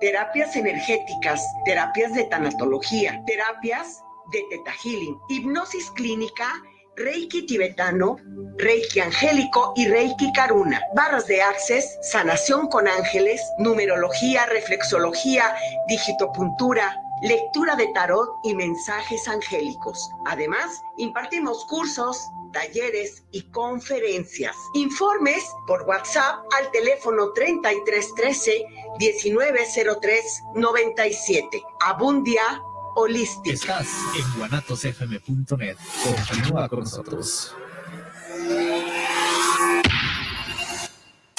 terapias energéticas, terapias de tanatología, terapias de teta healing, hipnosis clínica, Reiki tibetano, Reiki angélico y Reiki karuna. Barras de access, sanación con ángeles, numerología, reflexología, digitopuntura, lectura de tarot y mensajes angélicos. Además, impartimos cursos, talleres y conferencias. Informes por WhatsApp al teléfono 3313 1903 97. Abundia Holística. Estás en guanatosfm.net. Continúa con nosotros.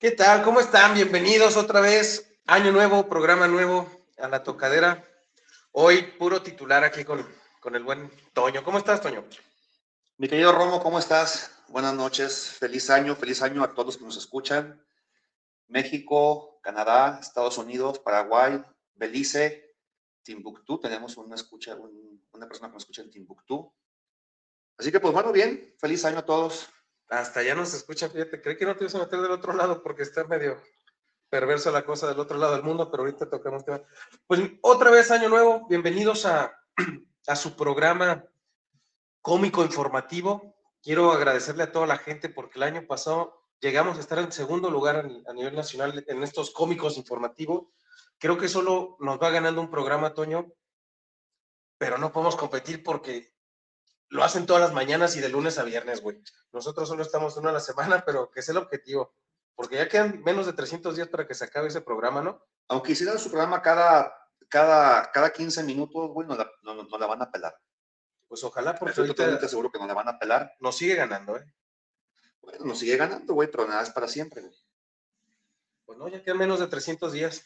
¿Qué tal? ¿Cómo están? Bienvenidos otra vez. Año nuevo, programa nuevo a la tocadera. Hoy puro titular aquí con, con el buen Toño. ¿Cómo estás, Toño? Mi querido Romo, ¿cómo estás? Buenas noches, feliz año, feliz año a todos que nos escuchan. México, Canadá, Estados Unidos, Paraguay, Belice, Timbuktu. Tenemos una escucha, una persona que nos escucha en Timbuktu. Así que pues bueno, bien, feliz año a todos. Hasta ya nos escucha, fíjate, creí que no te ibas a meter del otro lado porque está medio perversa la cosa del otro lado del mundo, pero ahorita tocamos tema. Pues otra vez año nuevo, bienvenidos a, a su programa cómico informativo. Quiero agradecerle a toda la gente porque el año pasado llegamos a estar en segundo lugar a, nivel nacional en estos cómicos informativos. Creo que solo nos va ganando un programa, Toño, pero no podemos competir porque lo hacen todas las mañanas y de lunes a viernes, güey. Nosotros solo estamos una a la semana, pero que es el objetivo. Porque ya quedan menos de 300 días para que se acabe ese programa, ¿no? Aunque hicieran su programa cada, cada, cada 15 minutos, güey, no la, no, la van a pelar. Pues ojalá, porque Estoy totalmente seguro que no la van a pelar. Nos sigue ganando, ¿eh? Bueno, nos sigue ganando, güey, pero nada es para siempre, güey. Pues no, ya quedan menos de 300 días.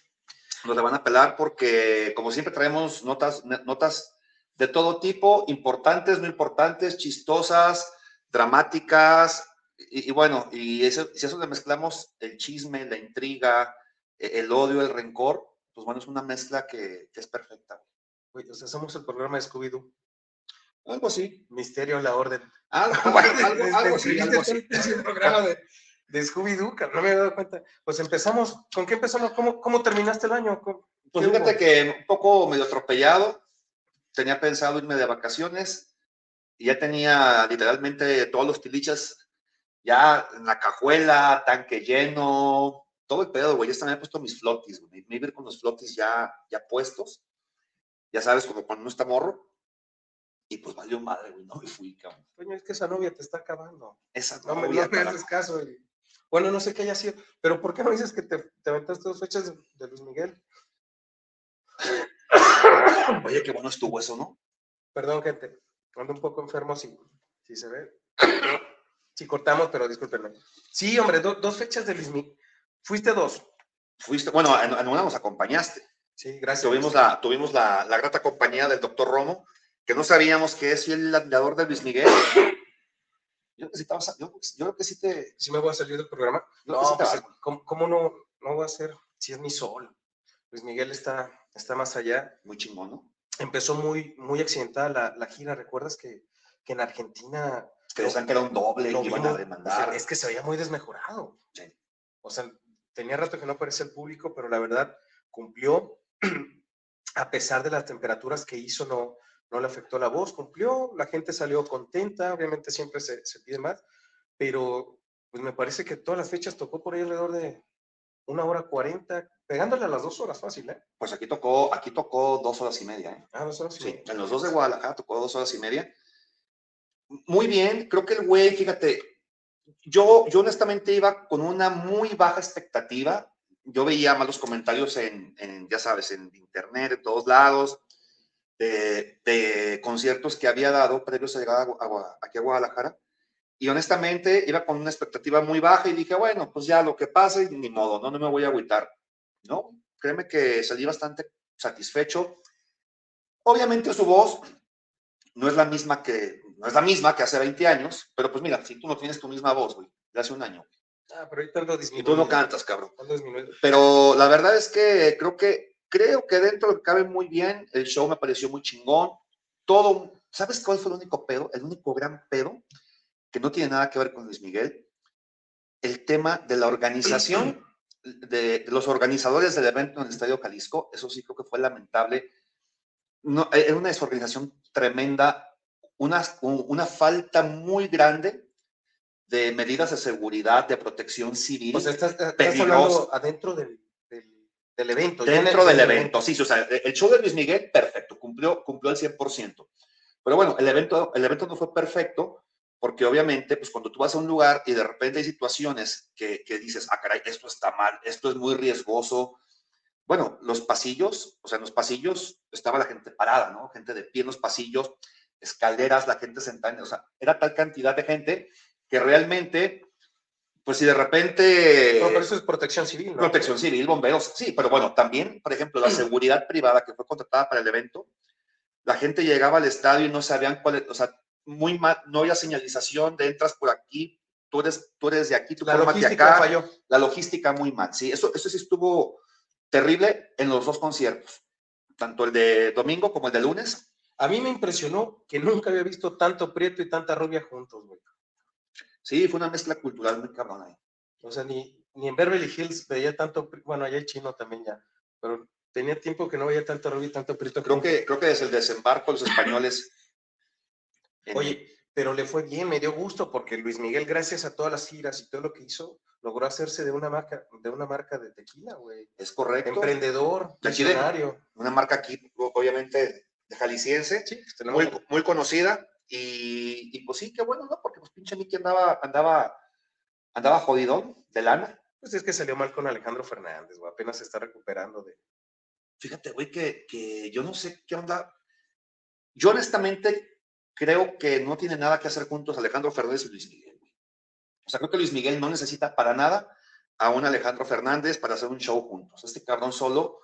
Nos la van a pelar porque, como siempre, traemos notas, notas de todo tipo, importantes, no importantes, chistosas, dramáticas, y, bueno, y eso, si eso le mezclamos el chisme, la intriga, e, el odio, el rencor, pues bueno, es una mezcla que, es perfecta. Oye, o sea, somos el programa de Scooby-Doo. Algo así. Misterio la orden. Algo, algo, algo, así, algo así. el programa de, de Scooby-Doo, no me he dado cuenta. Pues empezamos, ¿con qué empezamos? ¿Cómo, cómo terminaste el año? Pues fíjate que un poco medio atropellado, tenía pensado irme de vacaciones y ya tenía literalmente todos los tilichas ya en la cajuela, tanque lleno, todo el pedo, güey. Ya estaba, me he puesto mis flotis, güey. Me iba con los flotis ya, ya puestos. Ya sabes, como cuando no está morro. Y pues valió madre, güey. No me fui, cabrón. Coño, es que esa novia te está acabando. Esa no, novia. No me haces caso, güey. Bueno, no sé qué haya sido. Pero ¿por qué no dices que te, te aventaste dos fechas de Luis Miguel? Oye, qué bueno estuvo eso, ¿no? Perdón, gente. Ando un poco enfermo, si, si se ve. Si cortamos, pero discúlpenme. Sí, hombre, dos fechas de Luis Miguel. Fuiste dos. Fuiste, bueno, en, una nos acompañaste. Sí, gracias. Tuvimos, la, tuvimos la, la grata compañía del doctor Romo, que no sabíamos que es el admirador de Luis Miguel. Yo, yo, yo creo que sí te... ¿Sí me voy a salir del programa? No, pues, ¿cómo, ¿cómo, no, no voy a hacer si es mi sol? Luis Miguel está está más allá. Muy chingón, ¿no? Empezó muy, muy accidentada la, gira. ¿Recuerdas que, que en Argentina... Que decían que era un doble y iban a demandar. Es que se veía muy desmejorado. O sea, tenía rato que no aparecía el público, pero la verdad cumplió. a pesar de las temperaturas que hizo, no, no le afectó la voz, cumplió, la gente salió contenta, obviamente siempre se, se pide más, pero pues me parece que todas las fechas tocó por ahí alrededor de una hora cuarenta, pegándole a las dos horas fácil, ¿eh? Pues aquí tocó, aquí tocó dos horas y media, ¿eh? Ah, dos horas Sí, en los dos de Guadalajara tocó dos horas y media. Muy bien, creo que el güey, fíjate, yo, yo honestamente iba con una muy baja expectativa. Yo veía malos comentarios en, en, ya sabes, en internet, de todos lados. de, de conciertos que había dado previos a llegar a, a- aquí a Guadalajara. Y honestamente iba con una expectativa muy baja y dije, bueno, pues ya lo que pase, ni modo, no, no me voy a agüitar. No, créeme que salí bastante satisfecho. Obviamente su voz no es la misma que, no es la misma que hace 20 años, pero pues mira, si tú no tienes tu misma voz, güey, de hace un año, Ah, pero ahorita ando y disminuyendo. tú no cantas, cabrón. Pero la verdad es que creo que creo que dentro cabe muy bien. El show me pareció muy chingón. Todo, ¿sabes cuál fue el único pedo? El único gran pedo que no tiene nada que ver con Luis Miguel. El tema de la organización de, los organizadores del evento en el Estadio Jalisco. Eso sí creo que fue lamentable. No, eh, era una desorganización tremenda, una, un- una falta muy grande de medidas de seguridad, de protección civil O sea, estás, estás hablando adentro del, del, del evento. el- dentro del en el evento. Sí, sí, o sea, el show de Luis Miguel, perfecto, cumplió, cumplió al 100%. Pero bueno, el evento, el evento no fue perfecto porque obviamente, pues cuando tú vas a un lugar y de repente hay situaciones que, que dices, ah, caray, esto está mal, esto es muy riesgoso. Bueno, los pasillos, o sea, en los pasillos estaba la gente parada, ¿no? Gente de pie en los pasillos, escaleras, la gente sentada, o sea, era tal cantidad de gente que realmente, pues si de repente... No, pero eso es protección civil, ¿no? Protección civil, bomberos, sí, pero bueno, también, por ejemplo, la seguridad privada que fue contratada para el evento, la gente llegaba al estadio y no sabían cuál, es- o sea, muy mal, no había señalización de entras por aquí, tú eres, tú eres de aquí, tú La logística acá, falló. la logística muy mal, sí, eso, eso sí estuvo terrible en los dos conciertos, tanto el de domingo como el de lunes, A mí me impresionó que nunca había visto tanto prieto y tanta rubia juntos, güey. sí, fue una mezcla cultural muy cabrona ahí. O sea, ni, ni en Beverly Hills veía tanto, bueno, allá hay chino también ya, pero tenía tiempo que no veía tanto rubia y tanto prieto. Creo que, creo que desde el desembarco los españoles... Oye, pero le fue bien, me dio gusto porque Luis Miguel, gracias a todas las giras y todo lo que hizo, logró hacerse de una marca, de una marca de tequila, güey. es correcto. Emprendedor, visionario. una marca aquí, obviamente, de jalisciense, Sí, pues muy, muy conocida. Y, y pues sí, qué bueno, ¿no? Porque pues pinche Mickey andaba, andaba, andaba jodidón de lana. Pues es que salió mal con Alejandro Fernández, güey. Apenas se está recuperando de. Fíjate, güey, que, que yo no sé qué onda. Yo honestamente creo que no tiene nada que hacer juntos Alejandro Fernández y Luis Miguel. O sea, creo que Luis Miguel no necesita para nada a un Alejandro Fernández para hacer un show juntos. Este cabrón solo,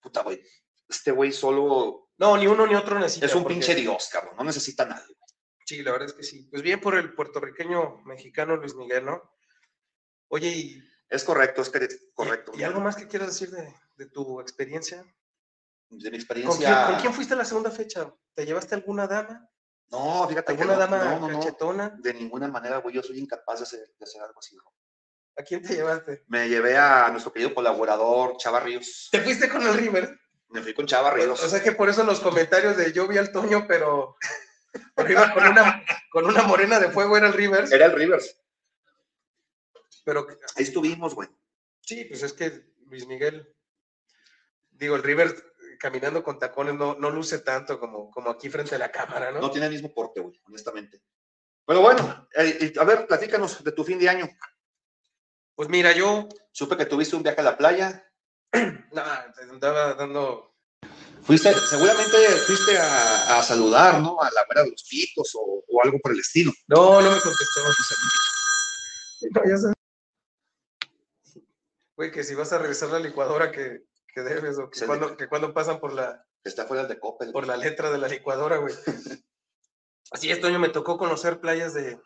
puta, güey, este güey solo No, ni uno ni otro necesita. es un pinche dios, cabrón, no necesita a nadie. Sí, la verdad es que sí. Pues bien por el puertorriqueño mexicano Luis Miguel, ¿no? Oye, y, Es correcto, es correcto. ¿y algo más que quieras decir de, de tu experiencia? de mi ¿Con quién, experiencia. con quién fuiste a la segunda fecha? ¿Te llevaste alguna dama? No, fíjate ¿Alguna dama no, no, no, de ninguna manera, güey, yo soy incapaz de hacer, de hacer algo así. ¿A quién te llevaste? Me llevé a nuestro querido colaborador, Chava Ríos. ¿Te fuiste con el River? Me fui con Chava Ríos. O sea que por eso los comentarios de yo vi al Toño, pero, pero iba con una, con una morena de fuego, era el Rivers. Era el Rivers. Pero Ahí estuvimos, güey. sí, pues es que Luis Miguel, digo, el Rivers caminando con tacones no, no luce tanto como, como aquí frente a la cámara, ¿no? No tiene el mismo porte, güey, honestamente. Pero bueno, eh, a ver, platícanos de tu fin de año. Pues mira, yo Supe que tuviste un viaje a la playa. nada, te andaba dando. Fuiste, seguramente fuiste a, a saludar, ¿no? A la vera de los pitos o, o algo por el estilo. No, no me contestó. No, ya sabes. Güey, que si vas a regresar la licuadora que, que debes o que Se cuando, que cuando pasan por la, Que está fuera de Coppel. por la letra de la licuadora, güey. Así este año me tocó conocer playas de,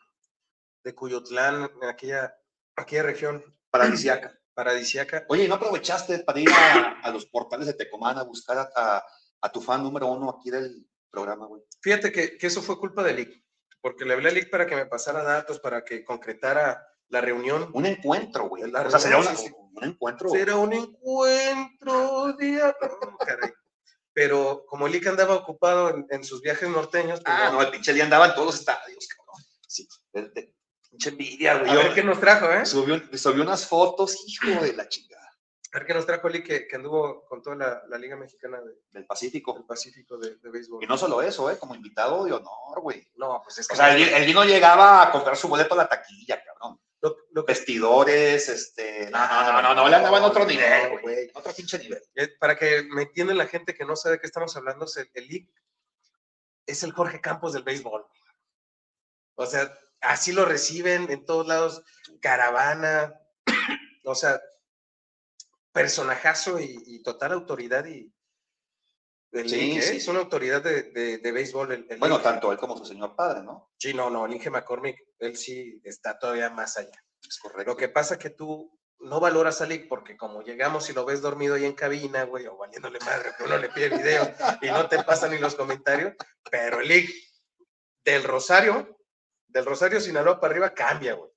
de Cuyotlán, en aquella, aquella región Paradisiaca. paradisiaca. Oye, ¿y ¿no aprovechaste para ir a, a los portales de Tecomán a buscar a, a- a tu fan número uno aquí del programa, güey? Fíjate que, que eso fue culpa de Lick, porque le hablé a Lick para que me pasara datos, para que concretara la reunión. Un encuentro, güey. La O sea, sería una- sí, un encuentro. Será un encuentro día. no, caray. Pero como Lick andaba ocupado en, en sus viajes norteños, pues Ah, no. no, el pinche día andaba en todos los estadios, cabrón. Sí, de- pinche envidia, güey. a ver qué nos trajo, ¿eh? subió, subió unas fotos, hijo de la chingada, A ver qué nos trajo Lick, que, que anduvo con toda la, la Liga Mexicana de- del Pacífico. del Pacífico de, de béisbol. Y no solo eso, ¿eh? Como invitado de honor, güey. No, pues es que O sea, el, el Gino llegaba a comprar su boleto a la taquilla, cabrón. Lo, lo que- Vestidores, este... No, no, no, no, no, él andaba en otro nivel, güey. Otro pinche nivel. eh, para que me entiendan la gente que no sabe de qué estamos hablando, el, Lick es el Jorge Campos del béisbol. O sea, así lo reciben en todos lados, caravana, o sea, personajazo y, y total autoridad y el Sí, ¿eh? sí, es una autoridad de, de- de béisbol. el- el Bueno, tanto él como su señor padre, ¿no? Sí, no, no, el Inge McCormick, él sí está todavía más allá. Es correcto. Lo que pasa que tú no valoras a Lick porque como llegamos y lo ves dormido ahí en cabina, güey, o valiéndole madre, que uno le pide videos y no te pasan ni los comentarios, pero el Lick del Rosario, del Rosario Sinaloa para arriba cambia, güey.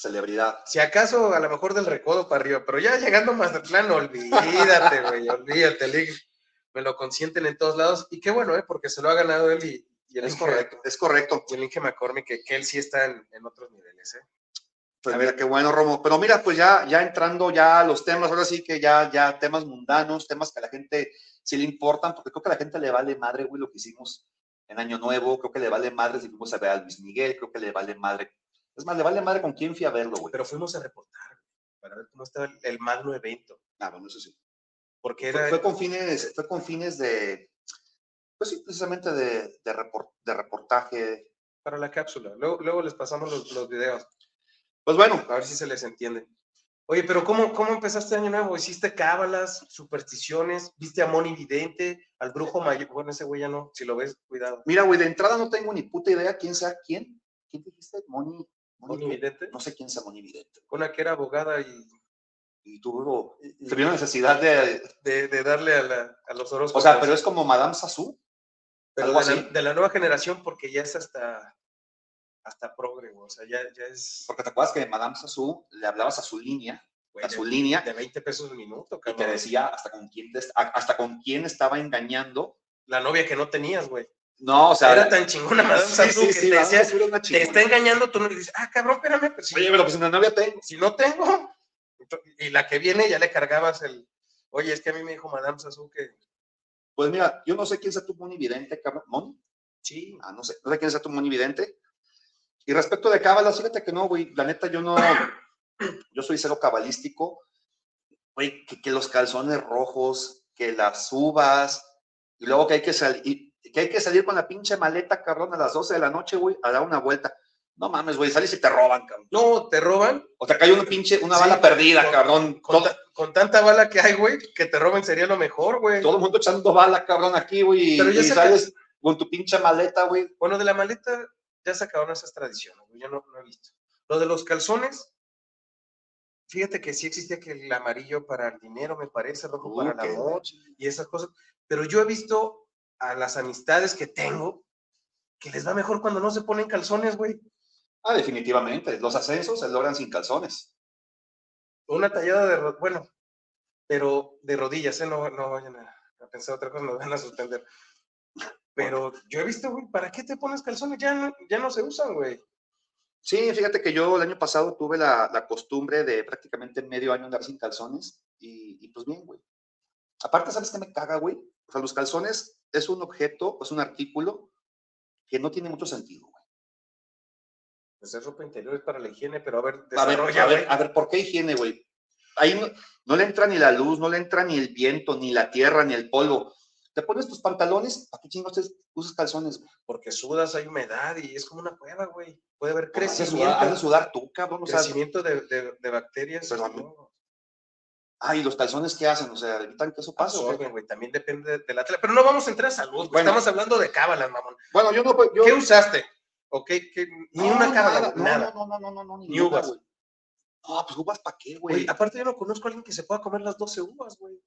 Celebridad. Si acaso a lo mejor del recodo para arriba, pero ya llegando más de plano, olvídate, güey, olvídate, Lick. Me lo consienten en todos lados y qué bueno, ¿eh? Porque se lo ha ganado él y, y el Es Inge- correcto, es correcto. y el Inge McCormick, que, que él sí está en, en otros niveles, ¿eh? Pues mira, qué bueno, Romo. Pero mira, pues ya, ya entrando ya a los temas, ahora sí que ya, ya temas mundanos, temas que a la gente sí le importan, porque creo que a la gente le vale madre, güey, lo que hicimos en Año Nuevo, creo que le vale madre si fuimos a ver a Luis Miguel, creo que le vale madre. Es más, le vale madre con quién fui a verlo, güey. Pero fuimos a reportar para ver cómo estaba el, el magno evento. Ah, bueno, eso sí. Porque Fue, era, fue con fines, fue con fines de, pues sí, precisamente de, de, report- de reportaje. para la cápsula. Luego, luego les pasamos los, los videos, Pues bueno, a ver si se les entiende. Oye, pero ¿cómo, cómo empezaste año nuevo? ¿Hiciste cábalas, supersticiones? ¿Viste a Moni Vidente, al brujo mayor? Bueno, ese güey ya no, si lo ves, cuidado. mira, güey, de entrada no tengo ni puta idea quién sea quién. ¿Quién dijiste? Moni. Moni Vidente, No sé quién sea Moni Vidente. una que era abogada y, Y tuvo, se vio la necesidad de, de, de darle a, la- a los o horóscopos. sea, pero es como Madame Sassou. Pero de, la, de la nueva generación, porque ya es hasta, hasta progre, o sea, ya, ya es Porque te acuerdas que Madame Sassou le hablabas a su línea, güey, a de, su línea, de 20 pesos el minuto, y te cabrón. decía hasta con quién, te- hasta con quién estaba engañando. La novia que no tenías, güey. No, o sea, era tan chingona Madame sí, Sassou sí, que sí, te decía, te está engañando, tú no le dices, ah, cabrón, espérame, pues, si, Oye, pero pues una novia tengo. si no tengo. Y la que viene ya le cargabas el, oye, es que a mí me dijo Madame Sassou que Pues mira, yo no sé quién sea tu Moni Vidente, cabrón. ¿Moni? sí, Ah, no sé, no sé quién sea tu Moni Vidente. Y respecto de cábalas, fíjate que no, güey, la neta yo no, yo soy cero cabalístico. Güey, que, que los calzones rojos, que las uvas, y luego que hay que salir, que hay que salir con la pinche maleta, cabrón, a las 12 de la noche, güey, a dar una vuelta. No mames, güey, sales y te roban, cabrón. no, te roban. O te cae una pinche, una Sí, bala perdida, con- cabrón. Con, Todo, ta- con tanta bala que hay, güey, que te roben sería lo mejor, güey. todo el mundo echando bala, cabrón, aquí, güey, Pero ya y sales con tu pinche maleta, güey. Bueno, de la maleta ya se acabaron esas tradiciones, güey, yo no, no he visto. Lo de los calzones, fíjate que sí existía que el amarillo para el dinero, me parece, rojo para el amor y esas cosas, pero yo he visto a las amistades que tengo que les va mejor cuando no se ponen calzones, güey. Ah, definitivamente. Los ascensos se logran sin calzones. Una tallada de, bueno, pero de rodillas, ¿eh? No, no vayan a, a pensar otra cosa, nos van a suspender. Pero yo he visto, güey, ¿para qué te pones calzones? Ya no, ya no se usan, güey. Sí, fíjate que yo el año pasado tuve la, la costumbre de prácticamente medio año andar sin calzones y, y pues bien, güey. Aparte, ¿sabes qué me caga, güey? O sea, los calzones es un objeto, es un artículo que no tiene mucho sentido, güey. Pues es ropa interior, es para la higiene, pero a ver, A ver, a ver, a ver, ¿por qué higiene, güey? Ahí no, no le entra ni la luz, no le entra ni el viento, ni la tierra, ni el polvo. Te pones tus pantalones, ¿para qué chingados te usas calzones, güey? Porque sudas, hay humedad y es como una cueva, güey. Puede haber crecimiento, has de sudar tú, cabrón. O sea, crecimiento de, de- de bacterias. Pero, ¿no? ay, los calzones, ¿qué hacen? O sea, evitan que eso pase. Absorben, güey. También depende de, de la tela. Pero no vamos a entrar a salud, güey. Bueno. Estamos hablando de cábalas, mamón. Bueno, yo no, yo, ¿Qué usaste? ¿Ok? ¿Qué- Ni No, una cábala, nada, nada. No, no, no, no, no, ni, Ni uvas. güey. No, pues uvas para qué, güey. Aparte yo no conozco a alguien que se pueda comer las 12 uvas, güey.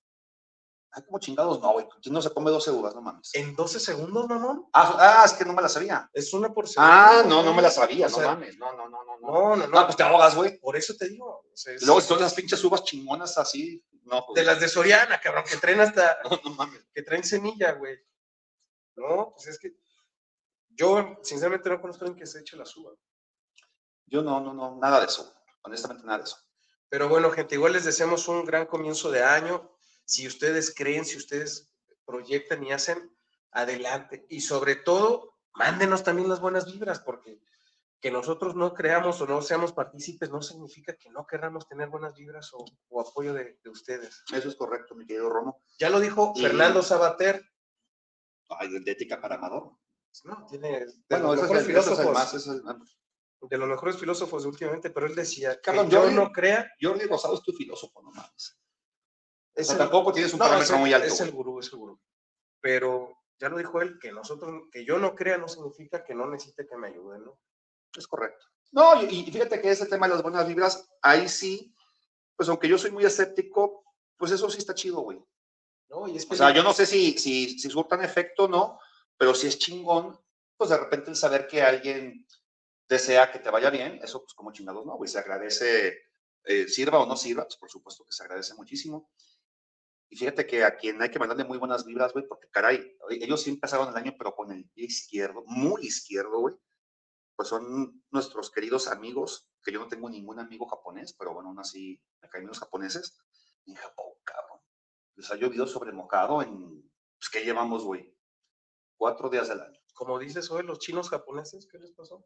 Ay, como chingados, no, güey. ¿Quién no se come 12 uvas? No mames. En 12 segundos, mamón. Ah, ah, es que no me la sabía. Es una por segundo. Ah, no, no me la sabía, O no mames. No, no, no, no. No, No, no, no. no pues te ahogas, güey. Por eso te digo. o sea, es luego si son esas pinches uvas chingonas así, no, pues. de las de Soriana, cabrón, que traen hasta, No, no mames. que traen semilla, güey. No, pues es que yo sinceramente no conozco a alguien que se eche la uvas. Yo no, no, no, nada de eso. Honestamente, nada de eso. Pero bueno, gente, igual les deseamos un gran comienzo de año. Si ustedes creen, si ustedes proyectan y hacen, adelante. Y sobre todo, mándenos también las buenas vibras, porque que nosotros no creamos o no seamos partícipes no significa que no querramos tener buenas vibras o, o apoyo de, de ustedes. Eso es correcto, mi querido Romo. Ya lo dijo Y- Fernando Sabater, Ay, de ética para Amador. No, tiene de Bueno, es, el, es el más. es el- de los mejores filósofos últimamente, pero él decía que Cabrón, yo no crea. Jordi Rosado es tu filósofo, no mames. Es el- tampoco tienes un no, parámetro muy alto. Es el gurú, es el gurú. Pero ya lo dijo él, que nosotros, que yo no crea no significa que no necesite que me ayuden, ¿no? Es correcto. No, y, y fíjate que ese tema de las buenas vibras, ahí sí, pues aunque yo soy muy escéptico, pues eso sí está chido, güey. No, y es O sea, yo no sé si, si, si surtan efecto o no, pero si es chingón, pues de repente el saber que alguien desea que te vaya bien, eso pues como chingados no, güey, se agradece, eh, sirva o no sirva, pues por supuesto que se agradece muchísimo. Y fíjate que a quien hay que mandarle muy buenas vibras, güey, porque caray, ellos sí empezaron el año, pero con el pie izquierdo, muy izquierdo, güey. Pues son nuestros queridos amigos, que yo no tengo ningún amigo japonés, pero bueno, aún así, acá hay menos japoneses, en Japón, cabrón. Les ha llovido sobre mojado en, pues, ¿qué llevamos, güey? Cuatro días del año. Como dices hoy, los chinos japoneses, ¿qué les pasó?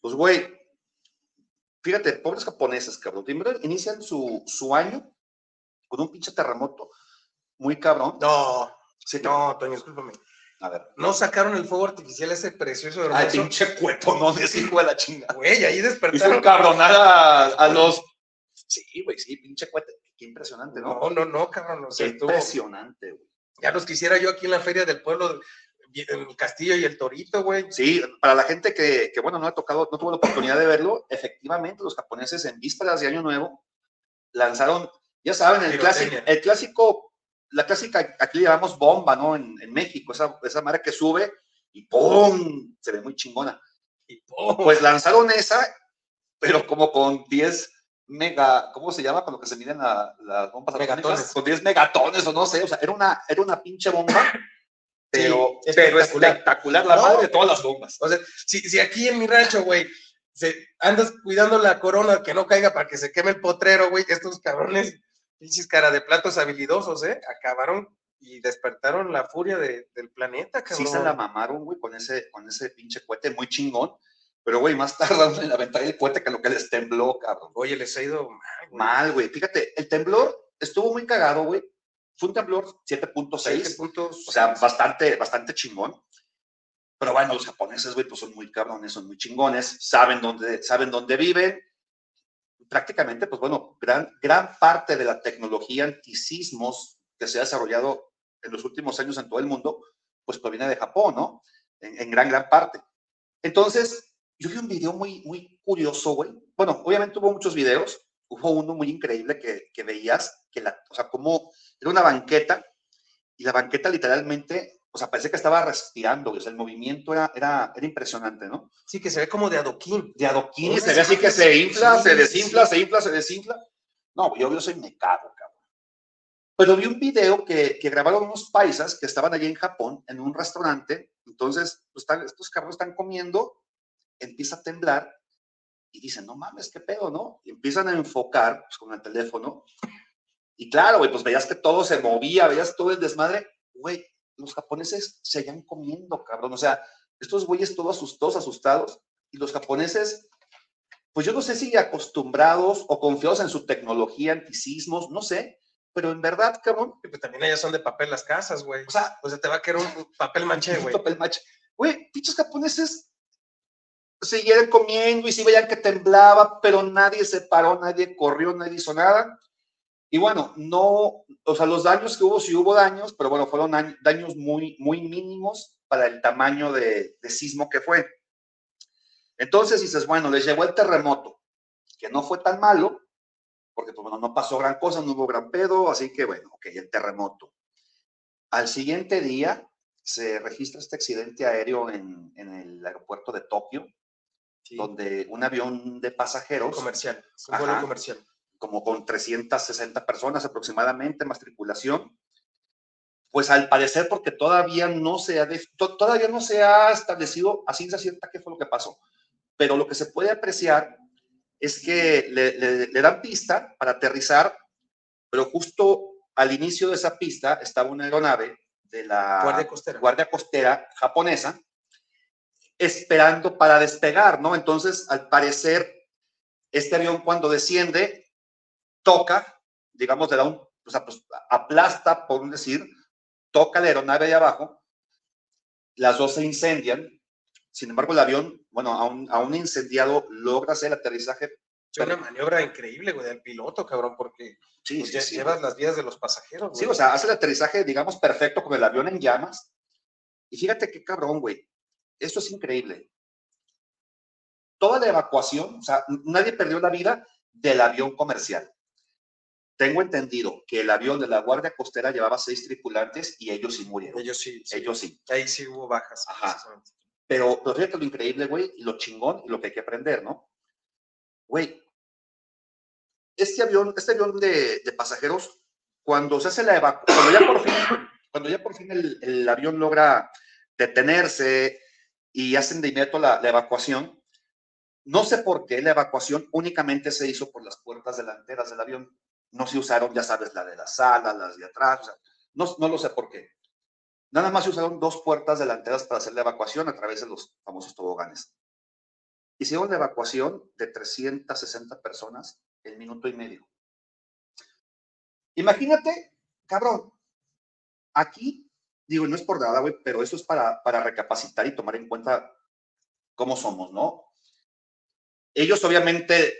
Pues, güey, fíjate, pobres japoneses, cabrón. Primero inician su, su año con un pinche terremoto muy cabrón. No, Sí, no, Toño, discúlpame. A ver. No sacaron el fuego artificial ese precioso Ay, hermoso. pinche cueto, no, ese hijo de la chinga. Güey, ahí Hizo despertaron. cabronar a, a los. Sí, güey, sí, pinche cuete. Qué impresionante, ¿no? No, no, no, cabrón. O sea, Qué impresionante, güey. ya los quisiera yo aquí en la feria del pueblo, el Castillo y el Torito, güey. Sí, para la gente que, que, bueno, no ha tocado, no tuvo la oportunidad de verlo, efectivamente los japoneses en vísperas de Año Nuevo lanzaron, ya saben, el clásico, el clásico, la clásica, aquí le llamamos bomba, ¿no? En, en México, esa, esa madre que sube y ¡pum! Se ve muy chingona. Y ¡pum! Pues lanzaron esa, pero como con 10 mega, ¿cómo se llama? Con lo que se miden la- las bombas Megatones. Con 10 megatones o no sé, o sea, era una, era una pinche bomba, pero, Sí, pero espectacular. espectacular, la No. madre de todas las bombas. O sea, si, si aquí en mi rancho, güey, andas cuidando la corona que no caiga para que se queme el potrero, güey, estos cabrones, pinches cara de platos habilidosos, ¿eh? Acabaron y despertaron la furia de- del planeta, Sí cabrón. se la mamaron, güey, con ese, con ese pinche cohete muy chingón, pero, güey, más tardaron en aventar el cohete que lo que les tembló, cabrón. Oye, les ha ido mal, güey. Mal, güey. Fíjate, el temblor estuvo muy cagado, güey. Fue un temblor 7.6. Siete puntos. O sea, bastante, bastante chingón. Pero bueno, los japoneses, güey, pues son muy cabrones, son muy chingones, saben dónde, saben dónde viven. Prácticamente, pues bueno, gran, gran parte de la tecnología antisismos que se ha desarrollado en los últimos años en todo el mundo, pues proviene de Japón, ¿no? En, en gran, gran parte. Entonces, yo vi un video muy, muy curioso, güey. Bueno, obviamente hubo muchos videos. Hubo uno muy increíble que, que veías, que la, o sea, como era una banqueta y la banqueta literalmente, o sea, parece que estaba respirando, o sea, el movimiento era, era, era impresionante, ¿no? Sí, que se ve como de adoquín. De adoquín, y se ve así que se infla, se desinfla, se infla, se desinfla. No, yo, yo soy mecado, cabrón. Pero vi un video que, que grabaron unos paisas que estaban allí en Japón, en un restaurante, entonces, pues, están, estos cabrones están comiendo, empieza a temblar, y dicen, no mames, qué pedo, ¿no? Y empiezan a enfocar pues, con el teléfono. Y claro, güey, pues veías que todo se movía, veías todo el desmadre. Güey, los japoneses seguían comiendo, cabrón. O sea, estos güeyes todos asustados, asustados. Y los japoneses, pues yo no sé si acostumbrados o confiados en su tecnología, antisismos, no sé. Pero en verdad, cabrón, pues también allá son de papel las casas, güey. o sea, O sea, te va a quedar un papel manché, güey. papel macho. Güey, pinches japoneses siguieron comiendo y sí veían que temblaba, pero nadie se paró, nadie corrió, nadie hizo nada. Y bueno, no, o sea, los daños que hubo, sí hubo daños, pero bueno, fueron dañ- daños muy, muy mínimos para el tamaño de, de sismo que fue. Entonces dices, bueno, les llegó el terremoto, que no fue tan malo, porque pues bueno, no pasó gran cosa, no hubo gran pedo, así que bueno, ok, el terremoto. Al siguiente día se registra este accidente aéreo en, en el aeropuerto de Tokio, Sí, donde un avión de pasajeros, comercial. Un vuelo Ajá. comercial. como con 360 personas aproximadamente, más tripulación, pues al parecer porque todavía no se ha, to- todavía no se ha establecido a ciencia cierta qué fue lo que pasó, pero lo que se puede apreciar es que le, le- le dan pista para aterrizar, pero justo al inicio de esa pista estaba una aeronave de la Guardia costera. Guardia Costera japonesa esperando para despegar, ¿no? Entonces, al parecer, este avión cuando desciende, toca, digamos, le da un, o sea, pues aplasta, por un decir, toca la aeronave de abajo las dos se incendian. Sin embargo, el avión, bueno, aún, aún incendiado, logra hacer el aterrizaje. Es una maniobra increíble, güey, del piloto, cabrón, porque Sí, pues, sí, ya sí, llevas güey. las vidas de los pasajeros, Sí, güey. o sea, hace el aterrizaje, digamos, perfecto con el avión en llamas. Y fíjate qué cabrón, güey. Esto es increíble. Toda la evacuación, o sea, nadie perdió la vida del avión comercial. Tengo entendido que el avión de la Guardia Costera llevaba seis tripulantes y ellos sí murieron. Ellos sí, sí. Ellos sí. Ahí sí hubo bajas. Ajá. Pero, pero fíjate lo increíble, güey, y lo chingón y lo que hay que aprender, ¿no? Güey, este avión, este avión de, de pasajeros, cuando se hace la evacuación, cuando ya por fin, cuando ya por fin el, el avión logra detenerse y hacen de inmediato la, evacuación, no sé por qué la evacuación únicamente se hizo por las puertas delanteras del avión. No se usaron, ya sabes, la de la sala, las de atrás, no, no lo sé por qué. Nada más se usaron dos puertas delanteras para hacer la evacuación a través de los famosos toboganes. Hicieron la evacuación de 360 personas en minuto y medio. Imagínate, cabrón, aquí, digo, no es por nada, güey, pero eso es para, para recapacitar y tomar en cuenta cómo somos, ¿no? Ellos obviamente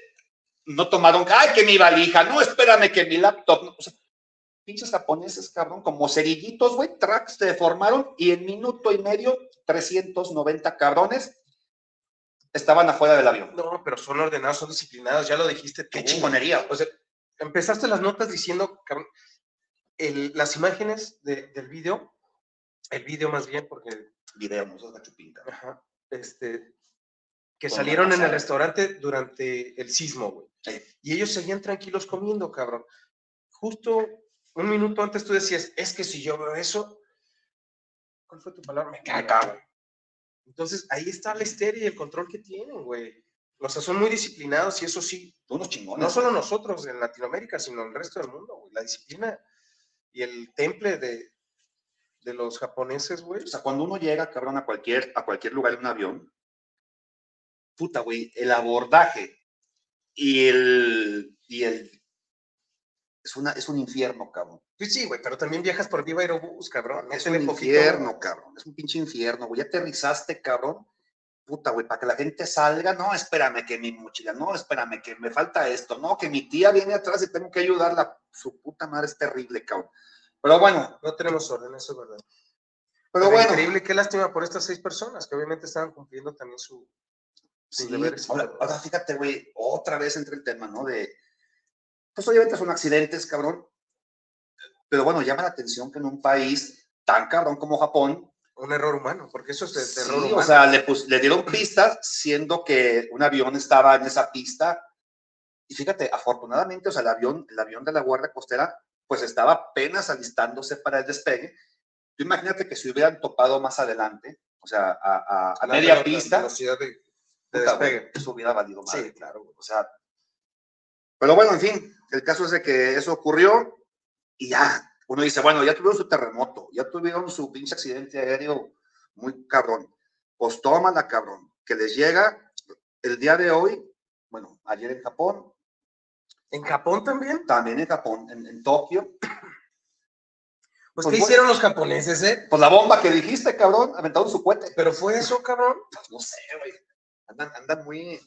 no tomaron, ay, que mi valija, no, espérame, que mi laptop, no, o sea, pinches japoneses, cabrón, como cerillitos, güey, tracks se formaron y en minuto y medio, 390 cabrones estaban afuera del avión. No, pero son ordenados, son disciplinados, ya lo dijiste tú. Qué chingonería. O sea, empezaste las notas diciendo, cabrón, el- las imágenes de- del video, el video más bien, porque Video, no seas gachupinta. ajá, este, que salieron en el restaurante durante el sismo, güey. Sí. Y ellos seguían tranquilos comiendo, cabrón. Justo un minuto antes tú decías, es que si yo veo eso, ¿cuál fue tu palabra? Me cago. cago. Entonces, ahí está la histeria y el control que tienen, güey. O sea, son muy disciplinados y eso sí, Unos chingones. no solo nosotros en Latinoamérica, sino el resto del mundo, güey. La disciplina y el temple de, de los japoneses, güey. O sea, cuando uno llega, cabrón, a cualquier, a cualquier lugar en un avión, puta, güey, el abordaje y el, y el, es una, es un infierno, cabrón. Pues sí, güey, pero también viajas por Viva Aerobús, cabrón. Es un poquito. infierno, cabrón. Es un pinche infierno, güey. Ya aterrizaste, cabrón. Puta, güey, para que la gente salga. No, espérame que mi mochila. No, espérame que me falta esto. No, que mi tía viene atrás y tengo que ayudarla. Su puta madre es terrible, cabrón. Pero bueno, No tenemos orden, eso es verdad. pero Pero bueno. increíble, qué lástima por estas seis personas que obviamente estaban cumpliendo también su, Sí, deberes. y ahora, ahora fíjate, güey, otra vez entre el tema, ¿no? De, pues obviamente son accidentes, cabrón. Pero bueno, llama la atención que en un país tan cabrón como Japón, Un error humano, porque eso es de sí, terror humano. o sea, le, pus- le dieron pistas, siendo que un avión estaba en esa pista. Y fíjate, afortunadamente, o sea, el avión, el avión de la Guardia Costera, pues estaba apenas alistándose para el despegue. Tú imagínate que se hubieran topado más adelante, o sea, a, a- a La media pista, velocidad de, de puta, despegue. eso hubiera valido más. Sí, claro. O sea, pero bueno, en fin, el caso es de que eso ocurrió y ya, uno dice, bueno, ya tuvieron su terremoto, ya tuvieron su pinche accidente aéreo muy cabrón. Pues tómala, cabrón, que les llega el día de hoy, bueno, ayer en Japón, En Japón también. también en Japón, en, en Tokio, Pues, Pues ¿qué bueno. hicieron los japoneses, eh? pues la bomba que dijiste, cabrón, aventaron su cohete. Pero fue eso, cabrón. Pues no sé, güey, andan, andan muy...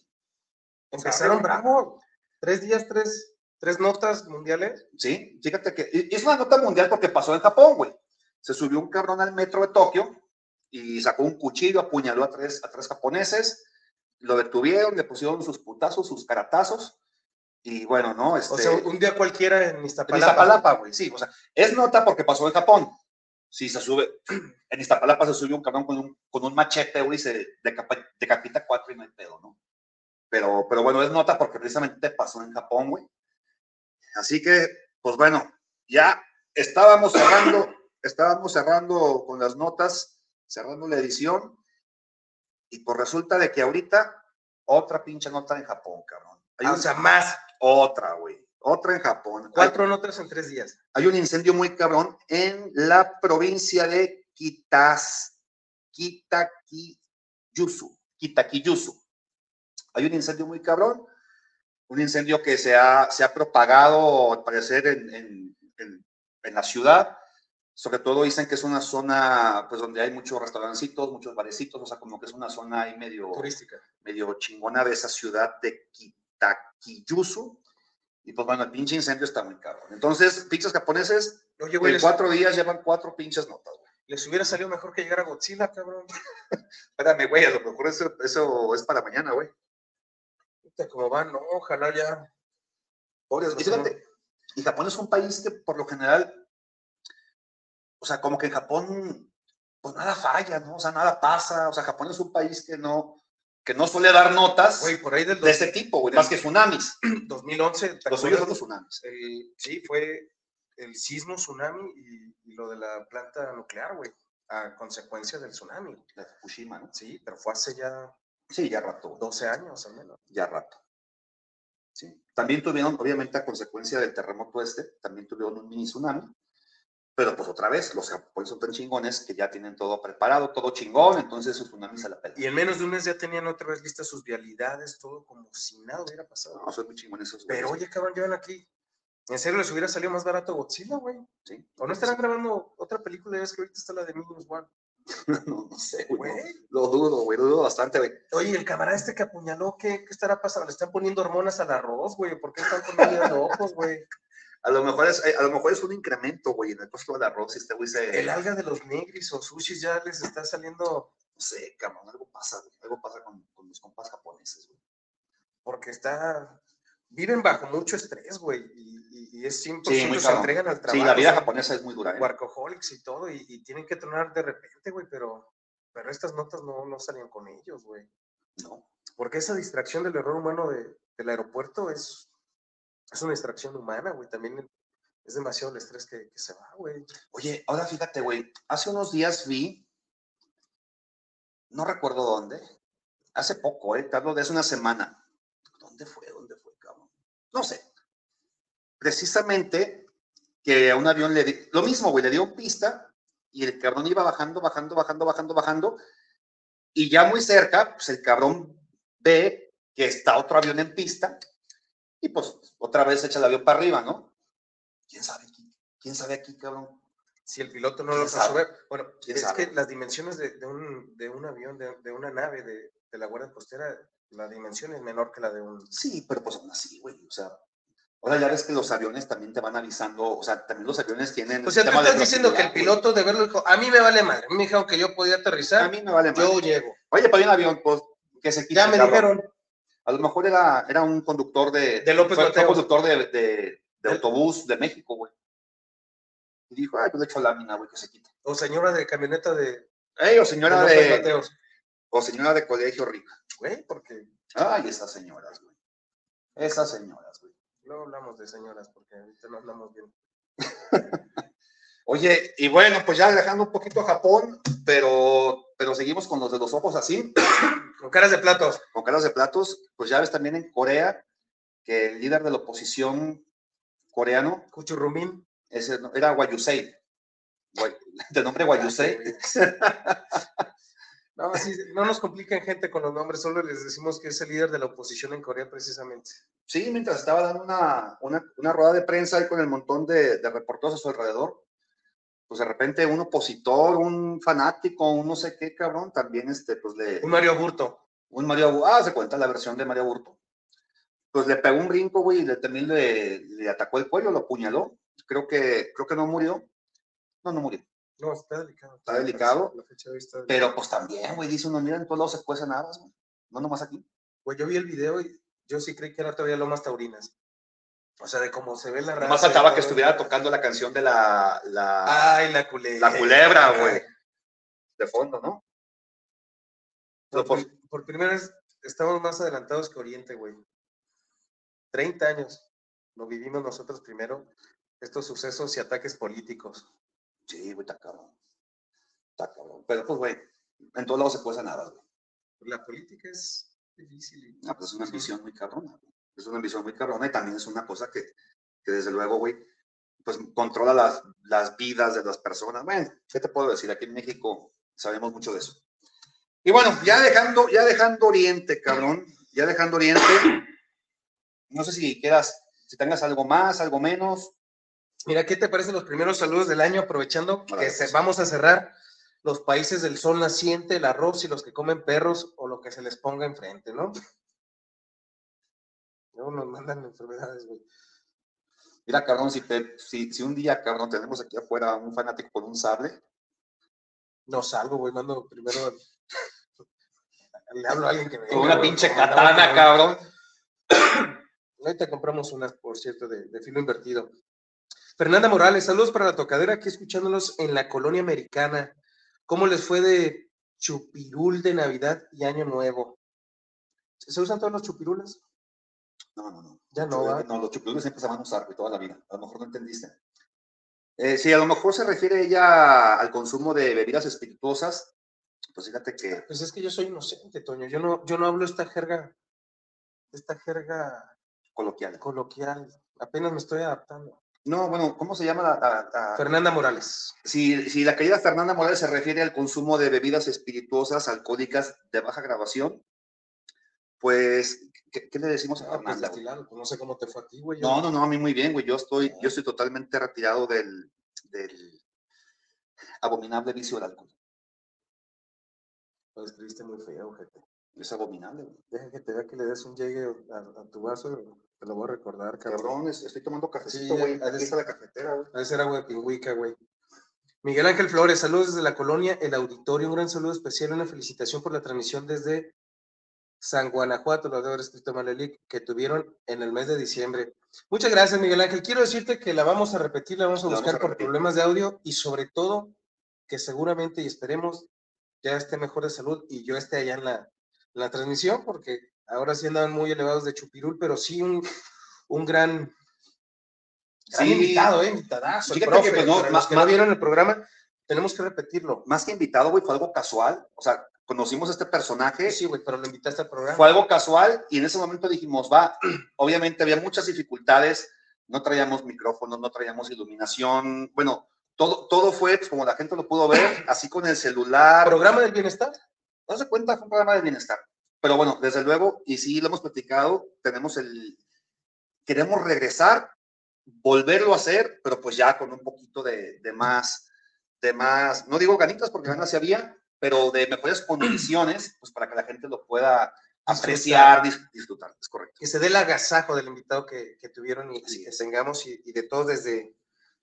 Empezaron bravo. Tres días, tres, tres notas mundiales. Sí, fíjate que y- y es una nota mundial porque pasó en Japón, güey. Se subió un cabrón al metro de Tokio y sacó un cuchillo, apuñaló a tres, a tres japoneses, lo detuvieron, le pusieron sus putazos, sus caratazos, y bueno, ¿no? Este, O sea, un día cualquiera en en Iztapalapa. Iztapalapa, güey, sí, o sea, es nota porque pasó en Japón. Sí, se sube, en Iztapalapa se subió un cabrón con un, con un machete, güey, y se decapa- decapita cuatro y no hay pedo, ¿no? Pero, pero bueno, es nota porque precisamente pasó en Japón, güey. Así que, pues bueno, ya estábamos cerrando, estábamos cerrando con las notas, cerrando la edición, y pues resulta de que ahorita otra pinche nota en Japón, cabrón. Hay Ah, un- o sea, más. otra, güey. Otra en Japón. Cuatro notas en tres días. hay un incendio muy cabrón en la provincia de Kitas, Kitakiyusu, Kitakiyusu. Hay un incendio muy cabrón, un incendio que se ha, se ha propagado, al parecer, en, en- en- en la ciudad. Sobre todo dicen que es una zona, pues, donde hay muchos restaurancitos, muchos barecitos, o sea, como que es una zona ahí medio, Turística. medio chingona de esa ciudad de Kitakyusu. Y pues bueno, el pinche incendio está muy caro. Entonces, pizzas japoneses, Oye, güey, en les, cuatro días llevan cuatro pinches notas, güey. les hubiera salido mejor que llegar a Godzilla, cabrón. Espérame, güey, a lo mejor eso, eso es para mañana, güey. Puta, ¿Cómo van? No, ojalá ya. Pobres, y fíjate, y Japón es un país que por lo general, o sea, como que en Japón, pues nada falla, ¿no? O sea, nada pasa. O sea, Japón es un país que no, que no suele dar notas Güey, por ahí del de este tipo, güey, más que tsunamis. 2011, ¿te Los suyos son los tsunamis. El- sí, fue el sismo, tsunami y, y lo de la planta nuclear, güey, a consecuencia del tsunami. De Fukushima, ¿no? Sí, pero fue hace ya Sí, ya rato, güey, 12 años al menos. ya rato. Sí. También tuvieron, obviamente, a consecuencia del terremoto este, también tuvieron un mini tsunami. Pero pues otra vez, los japoneses son tan chingones que ya tienen todo preparado, todo chingón, entonces su tsunami se la pela. Y en menos de un mes ya tenían otra vez listas sus vialidades, todo como si nada hubiera pasado. No, son muy chingones esos Pero güeyes. oye, cabrón, llevan aquí. ¿En serio les hubiera salido más barato Godzilla, güey? Sí. ¿O no estarán grabando otra película? Ya ves que ahorita está la de Minions One. No, no sé, güey. Güey. no. Lo dudo, güey, lo dudo bastante, güey. Oye, el camarada este que apuñaló, ¿qué, ¿qué estará pasando? ¿Le están poniendo hormonas al arroz, güey? ¿Por qué están poniendo ojos, güey? A lo mejor es, eh, a lo mejor es un incremento, güey, en el costo del arroz. y Este güey se. El alga de los negris o sushis ya les está saliendo No sé, cabrón, algo pasa, güey. Algo pasa con, con los compas japoneses, güey. porque está... Viven bajo mucho estrés, güey, y, y- y es 100% Sí, se entregan al trabajo. Sí, la vida japonesa es muy dura, ¿eh? Workaholics y todo, y, y tienen que tronar de repente, güey, pero, pero estas notas no, no salían con ellos, güey. No. Porque esa distracción del error humano de- del aeropuerto es, es una distracción humana, güey. También es demasiado el estrés que, que se va, güey. Oye, ahora fíjate, güey. Hace unos días vi. No recuerdo dónde. Hace poco, ¿eh? Te hablo de hace una semana. ¿Dónde fue? ¿Dónde fue, cabrón? No sé. Precisamente que a un avión le di. Lo mismo, güey, le dio pista y el cabrón iba bajando, bajando, bajando, bajando, bajando. Y ya muy cerca, pues el cabrón ve que está otro avión en pista y pues otra vez echa el avión para arriba, ¿no? ¿Quién sabe aquí? ¿Quién sabe aquí, cabrón? Si el piloto no lo ¿Quién alcanzó a sabe? Bueno, ¿Quién es sabe? que las dimensiones de, de un, de un avión, de, de una nave de, de la Guardia Costera, la dimensión es menor que la de un... Sí, pero pues aún así, güey, o sea, ahora ya ves que los aviones también te van avisando, o sea, también los aviones tienen... O sea, tú estás diciendo que el piloto de verlo dijo, a mí me vale madre. A mí me dijeron que yo podía aterrizar, A mí me vale yo más. llego. Oye, para un avión, pues, que se quite, Ya me cabrón. dijeron, A lo mejor era, era un conductor de... De López fue- fue conductor de, de, de autobús de México, güey. Y dijo, ay, pues le echo lámina, güey, que se quite. o señora de camioneta de, Ey, o de señora de... Mateos. O señora de colegio rica. Güey, porque Ay, esas señoras, güey. Esas señoras, güey. luego hablamos de señoras, porque ahorita no hablamos bien. Oye, y bueno, pues ya dejando un poquito a Japón, pero, pero seguimos con los de los ojos así, Con caras de platos. con caras de platos, pues ya ves también en Corea que el líder de la oposición coreano ese no- era Wayusei, Guay- de nombre Wayusei. No, sí, no nos compliquen gente con los nombres, solo les decimos que es el líder de la oposición en Corea precisamente. Sí, mientras estaba dando una, una, una rueda de prensa ahí con el montón de, de reporteros a su alrededor, pues de repente un opositor, un fanático, un no sé qué cabrón, también este, pues le, Un Mario Burto. un Mario Aburto, ah, se cuenta la versión de Mario Aburto. Pues le pegó un brinco, güey, y le, también le, le atacó el cuello, lo apuñaló. Creo que, creo que no murió. No, no murió. No, está delicado. Está delicado. La fecha de hoy está. Pero pues también, güey, dice uno, mira, en todos lados se cuecen habas, güey. No nomás aquí. Pues yo vi el video y yo sí creí que era todavía Lomas Taurinas. O sea, de cómo se ve la raza. Nomás y faltaba que estuviera tocando la canción de la, la, Ay, la culebra. la culebra, güey. De fondo, ¿no? Por, Por- pri- por primera vez estamos más adelantados que Oriente, güey. 30 años lo vivimos nosotros primero, estos sucesos y ataques políticos. Sí, güey, está cabrón. Está cabrón. Pero pues, güey, en todos lados se cuecen habas, güey. La política es difícil. y- No, pues es una Sí. muy cabrona. güey. Es una ambición muy cabrona y también es una cosa que, que desde luego, güey, pues controla las, las vidas de las personas. Bueno, ¿qué te puedo decir? Aquí en México sabemos mucho de eso. Y bueno, ya dejando, ya dejando Oriente, cabrón, ya dejando Oriente, no sé si quieras, si tengas algo más, algo menos. Mira, ¿qué te parecen los primeros saludos del año? Aprovechando que se- vamos a cerrar los países del sol naciente, el arroz y los que comen perros o lo que se les ponga enfrente, ¿no? Luego nos mandan enfermedades, güey. Mira, cabrón, si, te, si, si un día, cabrón, tenemos aquí afuera un fanático con un sable, No salgo, güey, mando primero. Le hablo a alguien que me. con una pinche andaba, katana, cabrón. Ahorita compramos unas, por cierto, de, de filo invertido. Fernanda Morales, saludos para la tocadera, aquí escuchándolos en la colonia americana. ¿Cómo les fue de chupirul de Navidad y Año Nuevo? ¿Se usan todos los chupirules? No, no, no. Ya no, ¿va? No, los chupirules siempre se van a usar, güey, toda la vida. A lo mejor no entendiste. Eh, sí, a lo mejor se refiere ella al consumo de bebidas espirituosas. Pues fíjate que Pues es que yo soy inocente, Toño. Yo no, yo no hablo esta jerga, esta jerga coloquial. coloquial. Apenas me estoy adaptando. No, bueno, ¿cómo se llama? la- la- la- Fernanda Morales. Si, si la querida Fernanda Morales se refiere al consumo de bebidas espirituosas, alcohólicas de baja grabación, pues, ¿qué, qué le decimos a Ah, pues Fernanda? güey? destilado, pues no sé cómo te fue a ti, güey. No, no, no, a mí muy bien, güey. Yo estoy, yo estoy totalmente retirado del, del abominable vicio del alcohol. Lo escribiste muy feo, gente. Es abominable, güey. Deja que te vea que le des un llegue a, a tu vaso. Te lo voy a recordar, cabrón. Cabrón, es- estoy tomando Sí, cafecito, güey. de Aquí está la cafetera, güey. A veces era güey pingüica, güey. Miguel Ángel Flores, saludos desde la colonia El Auditorio. Un gran saludo especial, una felicitación por la transmisión desde San Guanajuato, lo debe haber escrito Malelik, que tuvieron en el mes de diciembre. Muchas gracias, Miguel Ángel. Quiero decirte que la vamos a repetir, la vamos a La vamos buscar a por problemas de audio y sobre todo que seguramente y esperemos ya esté mejor de salud y yo esté allá en la, la transmisión, porque ahora sí andaban muy elevados de chupirul, pero sí un, un gran, gran Sí. invitado, ¿eh? Invitadazo. el Fíjate profe, que, pues, no, ma- los que no vieron el programa, tenemos que repetirlo. Más que invitado, güey, fue algo casual. O sea, conocimos a este personaje, Sí, güey, pero lo invitaste al programa. fue algo casual y en ese momento dijimos, va, obviamente había muchas dificultades, no traíamos micrófonos, no traíamos iluminación, bueno, todo, todo fue, pues, como la gente lo pudo ver, así con el celular. ¿Programa del bienestar? No se cuenta, fue un programa de bienestar. Pero bueno, desde luego, y sí lo hemos platicado, tenemos el, queremos regresar, volverlo a hacer, pero pues ya con un poquito de, de más, de más, no digo ganitas porque ganas sí había, pero de mejores condiciones, pues para que la gente lo pueda apreciar, dis- disfrutar, es correcto. Que se dé el agasajo del invitado que, que tuvieron y, y que tengamos y, y de todos desde,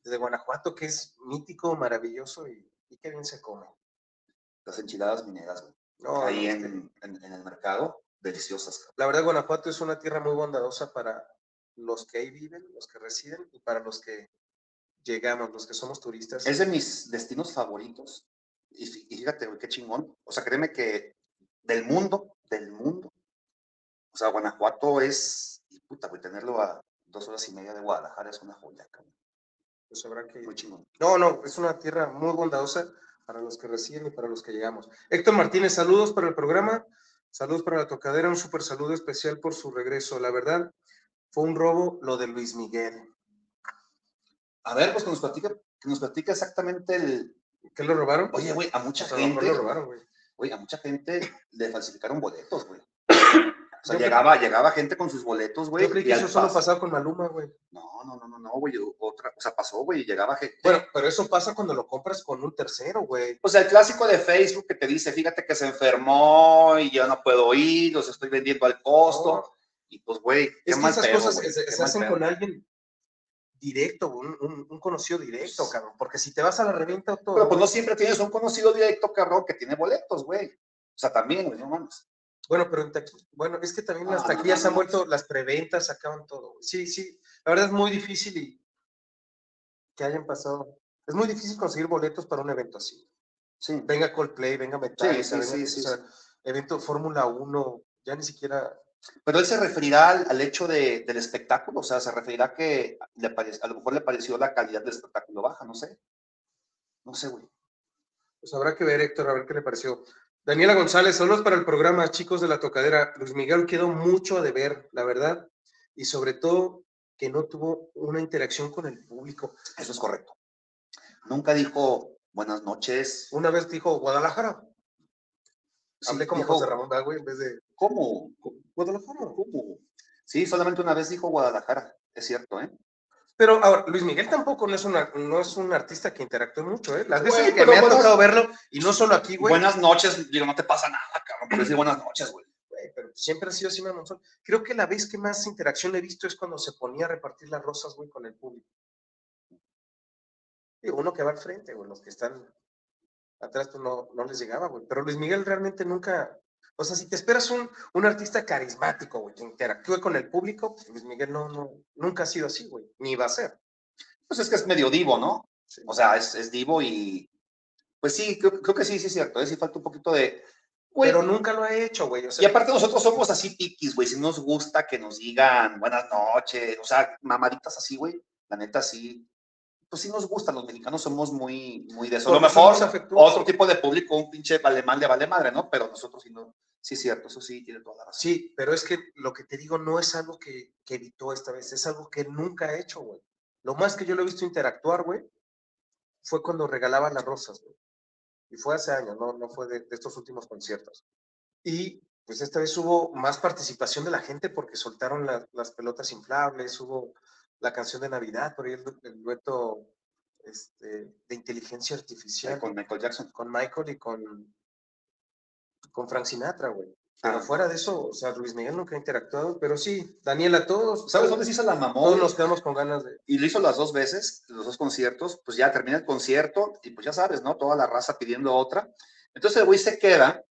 desde Guanajuato, que es mítico, maravilloso y, y qué bien se come. Las enchiladas mineras, güey, No, ahí no, es que en, en- en el mercado, deliciosas. La verdad, Guanajuato es una tierra muy bondadosa para los que ahí viven, los que residen y para los que llegamos, los que somos turistas. Es de mis destinos favoritos. Y, fí- y fíjate, güey, qué chingón. O sea, créeme que del mundo, del mundo, o sea, Guanajuato es, y puta, güey, tenerlo a dos horas y media de Guadalajara es una joya, cabrón. Pues habrá que Muy chingón. No, no, es una tierra muy bondadosa para los que residen y para los que llegamos. Héctor Martínez, saludos para el programa, saludos para la tocadera, un súper saludo especial por su regreso. La verdad, fue un robo lo de Luis Miguel. A ver, pues que nos platica, que nos platica exactamente el. ¿Qué lo robaron? Oye, güey, a mucha gente, lo robaron, güey. güey, a mucha gente le falsificaron boletos, güey. O sea, Yo llegaba, llegaba gente con sus boletos, güey. Yo creí que eso solo pas- pasaba con Maluma, güey. No, no, no, no, no, güey. Otra, o sea, pasó, güey, y llegaba gente. Bueno, pero eso pasa cuando lo compras con un tercero, güey. O sea, el clásico de Facebook que te dice, fíjate que se enfermó y ya no puedo ir, los estoy vendiendo al costo. No. Y pues, güey, qué Es que mal esas pedo, cosas güey, se, hacen pedo. con alguien directo, un, un- un conocido directo, cabrón. Porque si te vas a la reventa todo. Pero pues no siempre tienes un conocido directo, cabrón, que tiene boletos, güey. O sea, también, güey, no mames. Bueno, pero en bueno, es que también No, las no, taquillas no, se han no. vuelto, las preventas acaban todo. güey. Sí, sí, la verdad es muy difícil y que hayan pasado. Es muy difícil conseguir boletos para un evento así. Sí. Venga Coldplay, venga Metallica, sí, venga, sí, o sí, sea, evento Fórmula 1, ya ni siquiera. Pero él se referirá al, al hecho de- del espectáculo, o sea, se referirá que le pare- a lo mejor le pareció la calidad del espectáculo baja, no sé. No sé, güey. Pues habrá que ver, Héctor, a ver qué le pareció. Daniela González, saludos para el programa, chicos de la tocadera. Luis Miguel quedó mucho a deber, la verdad, y sobre todo que no tuvo una interacción con el público. Eso es correcto. Nunca dijo buenas noches. Una vez dijo Guadalajara. Sí, Hablé como dijo, José Ramón Bagüe en vez de ¿Cómo? Guadalajara. ¿Cómo? Sí, solamente una vez dijo Guadalajara, es cierto, ¿eh? Pero ahora, Luis Miguel tampoco no es, una, no es un artista que interactúe mucho, ¿eh? Las veces Güey, que pero me ha buenas- tocado verlo, y no solo aquí, güey. Buenas noches, digo, no te pasa nada, cabrón, por decir buenas noches, güey. güey, pero siempre ha sido así, Mamonzón. Creo que la vez que más interacción he visto es cuando se ponía a repartir las rosas, güey, con el público. Digo, uno que va al frente, güey, los que están atrás, pues no, no les llegaba, güey. Pero Luis Miguel realmente nunca, o sea, si te esperas un, un artista carismático, güey, que interactúe con el público, pues Luis Miguel no, no, nunca ha sido así, güey, ni va a ser. Pues es que es medio divo, ¿no? O sea, es, es divo y. Pues sí, creo, creo que sí, sí es cierto. ¿eh? Sí falta un poquito de. Güey, Pero nunca lo ha hecho, güey. O Y aparte nosotros somos así piquis, güey. Si nos gusta que nos digan buenas noches, o sea, mamaditas así, güey. La neta sí. Pues sí nos gustan, los mexicanos somos muy, muy de eso. A lo mejor otro tipo de público, un pinche alemán le vale madre, ¿no? Pero nosotros sí no. Sí cierto, eso sí tiene toda la razón. Sí, pero es que lo que te digo no es algo que, que evitó esta vez, es algo que nunca ha hecho, güey. Lo más que yo lo he visto interactuar, güey, fue cuando regalaba las rosas, güey. Y fue hace años, no, no fue de, de estos últimos conciertos. Y pues esta vez hubo más participación de la gente porque soltaron la- las pelotas inflables, hubo la canción de Navidad, por ahí el, el dueto este, de inteligencia artificial Con Michael Jackson. con Michael y con, con Frank Sinatra, güey. Pero Ah. fuera de eso, o sea, Luis Miguel nunca ha interactuado, pero sí, Daniela, todos, ¿Sabes dónde se hizo la mamón? todos nos quedamos con ganas de... y lo hizo las dos veces, los dos conciertos, pues ya termina el concierto y pues ya sabes, ¿no? Toda la raza pidiendo otra. Entonces el güey se queda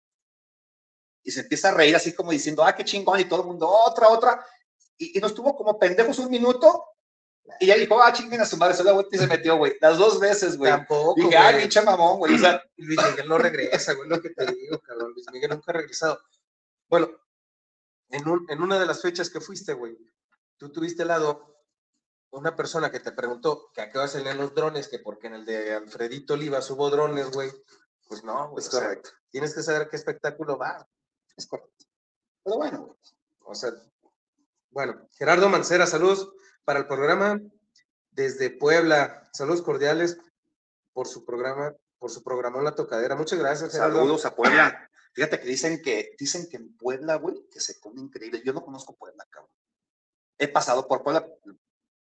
y se empieza a reír así como diciendo, ah, qué chingón, y todo el mundo, otra, otra. Y, y nos tuvo como pendejos un minuto y ya dijo, ah, chinguen a su madre, se la vuelta y se metió, güey. Las dos veces, güey. Tampoco, Dije, ah, güey. pinche mamón, güey. O sea, Luis Miguel no regresa, güey, lo que te digo, cabrón. Luis Miguel nunca ha regresado. Bueno, en, un- en una de las fechas que fuiste, güey, tú tuviste al lado una persona que te preguntó que a qué hora salían los drones, que porque en el de Alfredito Olivas hubo drones, güey. Pues no, güey. es sea, correcto, tienes que saber qué espectáculo va. es correcto. Pero bueno, güey. O sea, bueno, Gerardo Mancera, saludos para el programa desde Puebla. Saludos cordiales por su programa, por su programa La Tocadera. Muchas gracias, Gerardo. Saludos a Puebla. Fíjate que dicen que dicen que en Puebla, güey, que se come increíble. Yo no conozco Puebla, cabrón. He pasado por Puebla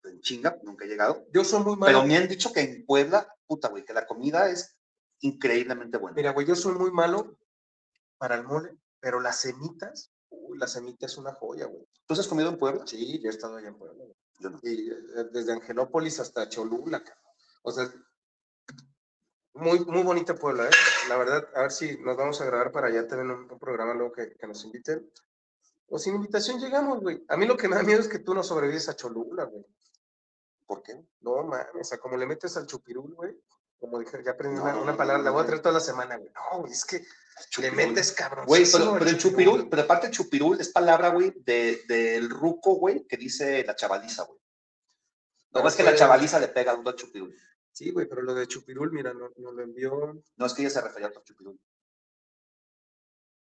en chinga, nunca he llegado. Yo soy muy Pero malo. me han dicho que en Puebla, puta, güey, que la comida es increíblemente buena. Mira, güey, yo soy muy malo para el mole, pero las semitas, uy, la semita es una joya, güey. ¿Tú has comido en Puebla? Sí, yo he estado allá en Puebla. güey. Y eh, desde Angelópolis hasta Cholula. O sea, muy, muy bonita Puebla, ¿eh? La verdad, a ver si nos vamos a grabar para allá también un, un programa luego que, que nos inviten. O sin invitación llegamos, güey. A mí lo que me da miedo es que tú no sobrevives a Cholula, güey. ¿Por qué? No, mames, o sea, como le metes al chupirul, güey. Como dije, ya aprendí No, una, una palabra, la voy a traer toda la semana, güey. No, güey, es que le Chupirul. metes cabrón. Güey, pero, pero el chupirul, pero aparte chupirul es palabra, güey, de, del ruco, güey, que dice la chavaliza, güey. No es que la chavaliza le pega duro al chupirul. Sí, güey, pero lo de chupirul, mira, no- nos lo envió. No es que ella se refería a otro chupirul.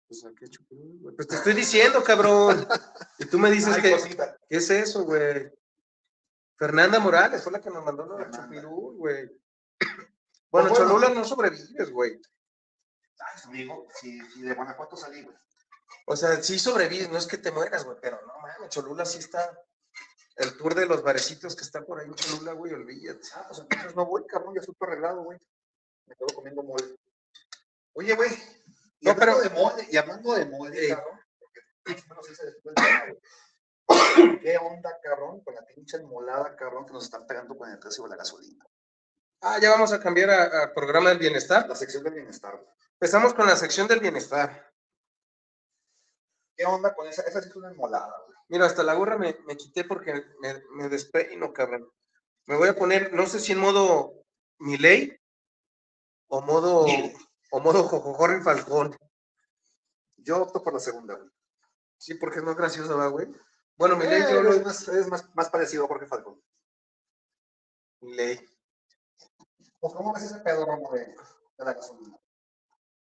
Pues, ¿a qué chupirul, güey? Pues te estoy diciendo, cabrón. Y tú me dices Ay, que, cosita. ¿qué es eso, güey? Fernanda Morales fue la que nos mandó lo de chupirul, güey. Bueno, bueno. Cholula no sobrevives, güey. Ay, amigo, si, si de Guanajuato salí, güey. O sea, sí sobrevives, no es que te mueras, güey, pero no mames, Cholula sí está. El tour de los barecitos que está por ahí en Cholula, güey, olvídate. Ah, pues entonces no voy, cabrón, ya todo arreglado, güey. Me quedo comiendo mole. Oye, güey. No, pero- de mole, y hablando de mole, cabrón. porque menos después. ¿Qué onda, cabrón? Con la pinche molada, cabrón, que nos están pegando con el precio de la gasolina. Ah, ya vamos a cambiar a, a programa del bienestar. La sección del bienestar, güey. Empezamos con la sección del bienestar. ¿Qué onda con esa? Esa sí es una molada, güey. Mira, hasta la gorra me, me quité porque me, me despeino, cabrón. Me voy a poner, no sé si en modo Miley o modo, o modo Jojojorri Falcón. Yo opto por la segunda, güey. Sí, porque es más gracioso, ¿va, güey? Bueno, Milei, Eh, yo lo... es más, es más, más parecido a Jorge Falcón. Milei. Pues, ¿cómo ves ese pedo, Romo, de, de la gasolina?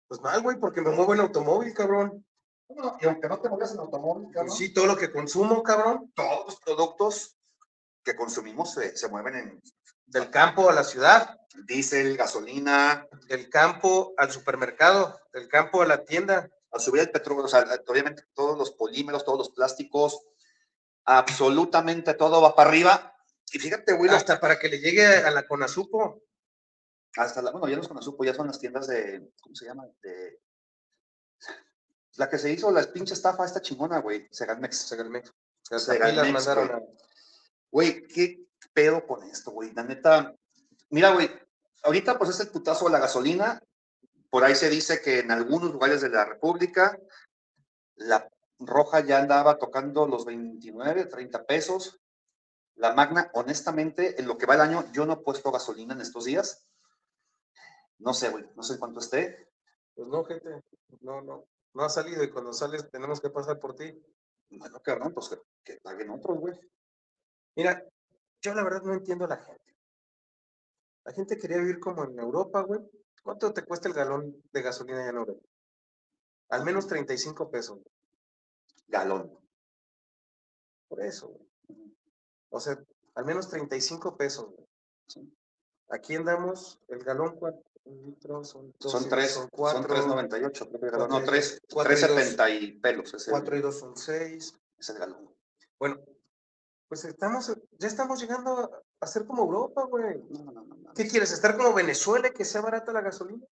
Pues mal, güey, porque me muevo en automóvil, cabrón. No, y aunque no te muevas en automóvil, cabrón, Pues sí, todo lo que consumo, cabrón. todos los productos que consumimos se, se mueven en Del campo a la ciudad, diésel, gasolina, del campo al supermercado, del campo a la tienda. al subir el petróleo, o sea, obviamente todos los polímeros, todos los plásticos, absolutamente todo va para arriba Y fíjate, güey, lo- Hasta para que le llegue a la Conazupo. Hasta la, bueno, ya no es con Azupo, ya son las tiendas de, ¿cómo se llama? De, la que se hizo la pinche estafa esta chingona, güey, Segalmex. Segalmex. Segalmex, mandaron güey. a... Güey, ¿qué pedo con esto, güey? La neta, mira, güey, ahorita pues es el putazo de la gasolina. Por ahí se dice que en algunos lugares de la República la roja ya andaba tocando los 29, 30 pesos. La magna, honestamente, en lo que va el año, yo no he puesto gasolina en estos días. No sé, güey, no sé cuánto esté. Pues no, gente, no, no, no ha salido y cuando sales tenemos que pasar por ti. Bueno, cabrón, pues que, que paguen otros, güey. Mira, yo la verdad no entiendo a la gente. La gente quería vivir como en Europa, güey. ¿Cuánto te cuesta el galón de gasolina allá en Europa? Al menos 35 pesos. güey. Galón. Por eso, güey. O sea, al menos 35 pesos, güey. Sí. Aquí andamos, el galón, ¿cuánto? Un litro, son dos Son y- tres, son son cuatro, 3.98, creo que galón. cuatro No, y tres, dos- cuatro y dos. 3.70 y pelos. Es el, cuatro y dos son seis. es el galón. Bueno, pues estamos, ya estamos llegando a, ser como Europa, güey. No, no, no, no. ¿Qué quieres? ¿Estar como Venezuela, que sea barata la gasolina? O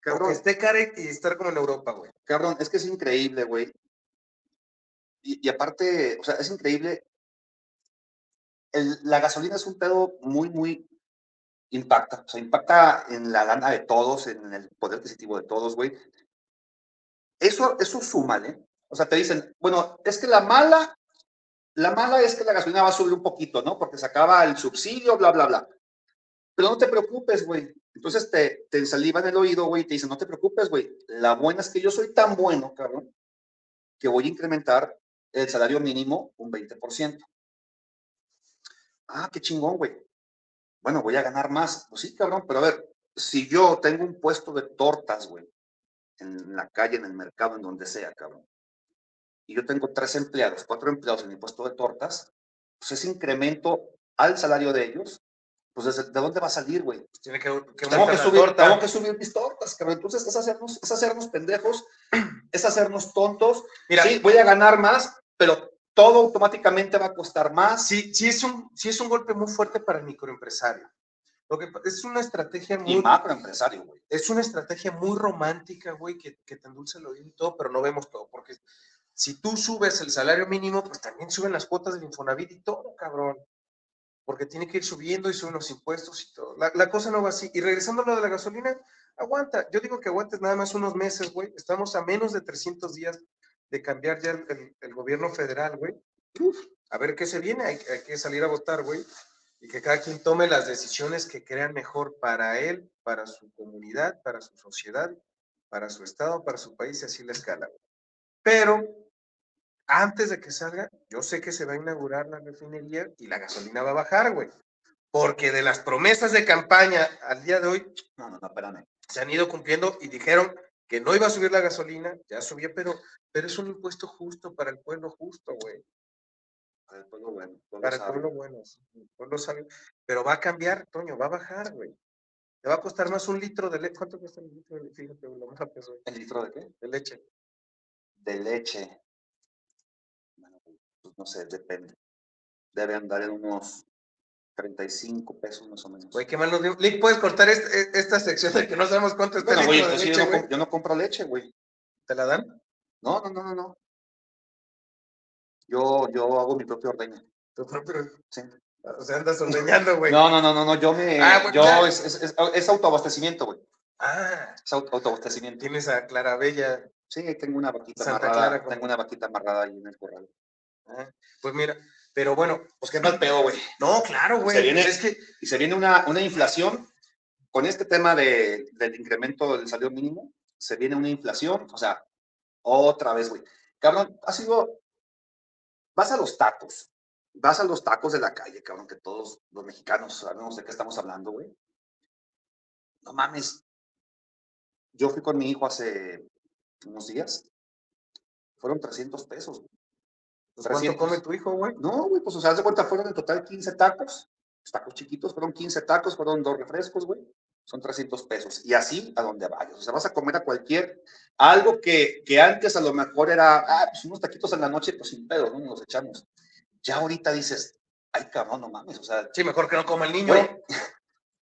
que Cabrón, esté cara y y estar como en Europa, güey. cabrón, es que es increíble, güey. Y, y aparte, o sea, es increíble. El- la gasolina es un pedo muy, muy impacta. O sea, impacta en la lana de todos, en el poder adquisitivo de todos, güey. Eso, eso suma, ¿eh? O sea, te dicen, bueno, es que la mala, la mala es que la gasolina va a subir un poquito, ¿no? Porque se acaba el subsidio, bla, bla, bla. Pero no te preocupes, güey. Entonces te, te ensalivan el oído, güey, y te dicen, no te preocupes, güey. La buena es que yo soy tan bueno, cabrón, que voy a incrementar el salario mínimo un 20%. Ah, qué chingón, güey. Bueno, voy a ganar más. Pues sí, cabrón, pero a ver, si yo tengo un puesto de tortas, güey, en la calle, en el mercado, en donde sea, cabrón, y yo tengo tres empleados, cuatro empleados en mi puesto de tortas, pues ese incremento al salario de ellos, pues ¿desde- ¿de dónde va a salir, güey? Tiene que, que tengo que, subir, torta. tengo que subir mis tortas, cabrón. Entonces es hacernos, es hacernos pendejos, es hacernos tontos. Mira, sí, voy a ganar más, pero todo automáticamente va a costar más. sí, sí es un, sí es un golpe muy fuerte para el microempresario. Lo que es una estrategia Y muy, macroempresario, güey. es una estrategia muy romántica, güey, que, que te endulce el oído y todo, pero no vemos todo, porque si tú subes el salario mínimo, pues también suben las cuotas del Infonavit y todo, cabrón. Porque tiene que ir subiendo y suben los impuestos y todo. La, la cosa no va así. Y regresando a lo de la gasolina, aguanta. Yo digo que aguantes nada más unos meses, güey. Estamos a menos de 300 días de cambiar ya el, el- el gobierno federal, güey. A ver qué se viene. Hay, hay que salir a votar, güey. Y que cada quien tome las decisiones que crean mejor para él, para su comunidad, para su sociedad, para su estado, para su país y así la escala. güey. Pero antes de que salga, yo sé que se va a inaugurar la refinería y la gasolina va a bajar, güey. Porque de las promesas de campaña al día de hoy No, no, no, espérame. se han ido cumpliendo y dijeron que no iba a subir la gasolina, ya subía, pero, pero es un impuesto justo para el pueblo justo, güey. Para el pueblo bueno. el pueblo Para el sabio. pueblo bueno, sí, el pueblo sabio. Pero va a cambiar, Toño, va a bajar, güey. Te va a costar más un litro de leche. ¿Cuánto cuesta un litro de leche? Fíjate, lo más güey, ¿El litro de qué? de leche. De leche. Bueno, pues no sé, depende. Debe andar en unos 35 pesos más o menos. Güey, qué mal nos dio. Lick, ¿puedes cortar este- esta sección de que no sabemos cuánto está Bueno, el güey, de entonces leche, yo, no, güey? com- yo no compro leche, güey. ¿Te la dan? No, no, no, no, no. Yo, yo hago mi propio ordeño. Tu propio- Sí. O sea, andas ordeñando, güey. No, no, no, no, no, yo me, Ah, güey, yo claro. es, es, es, es autoabastecimiento, güey. Ah, Es auto- autoabastecimiento. tienes a Clarabella. Sí, tengo una vaquita Santa amarrada, Clara, tengo una vaquita amarrada ahí en el corral. Ah, pues mira, pero bueno, Pues qué mal pedo, güey. no, claro, güey. Se viene- pues es que Y se viene una, una inflación, con este tema de, del incremento del salario mínimo, se viene una inflación, o sea, otra vez, güey. Cabrón, ha sido, vas a los tacos, vas a los tacos de la calle, cabrón, que todos los mexicanos sabemos de qué estamos hablando, güey. No mames. Yo fui con mi hijo hace unos días, fueron 300 pesos. güey. Pues, ¿cuánto 300. come tu hijo, güey? No, güey, pues o sea, haz de cuenta, fueron en total 15 tacos, tacos chiquitos, fueron 15 tacos, fueron dos refrescos, güey, son 300 pesos. Y así a donde vayas, o sea, vas a comer a cualquier, algo que, que antes a lo mejor era, ah, pues unos taquitos en la noche, pues sin pedo, ¿no? Nos los echamos. Ya ahorita dices, ay, cabrón, no mames, o sea, Sí, mejor que no coma el niño. güey.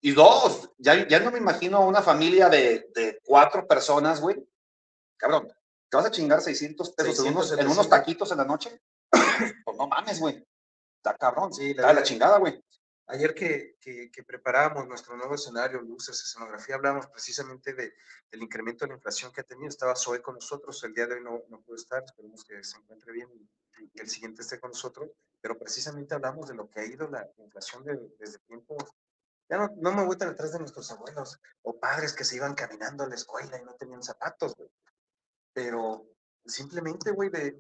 Y dos, ya, ya no me imagino una familia de, de cuatro personas, güey. Cabrón, ¿te vas a chingar 600 pesos en, 600, unos, en 700. unos taquitos en la noche? Pues no mames, güey. Está cabrón. Sí, la está de la verdad. chingada, güey. Ayer que, que, que preparábamos nuestro nuevo escenario, luces, escenografía, hablábamos precisamente de, del incremento de la inflación que ha tenido. Estaba Zoe con nosotros, el día de hoy no, no pudo estar, esperemos que se encuentre bien y, y que el siguiente esté con nosotros, pero precisamente hablamos de lo que ha ido la inflación de- desde tiempos. Ya no, no me voy tan atrás de nuestros abuelos o padres que se iban caminando a la escuela y no tenían zapatos, güey. Pero simplemente, güey, de,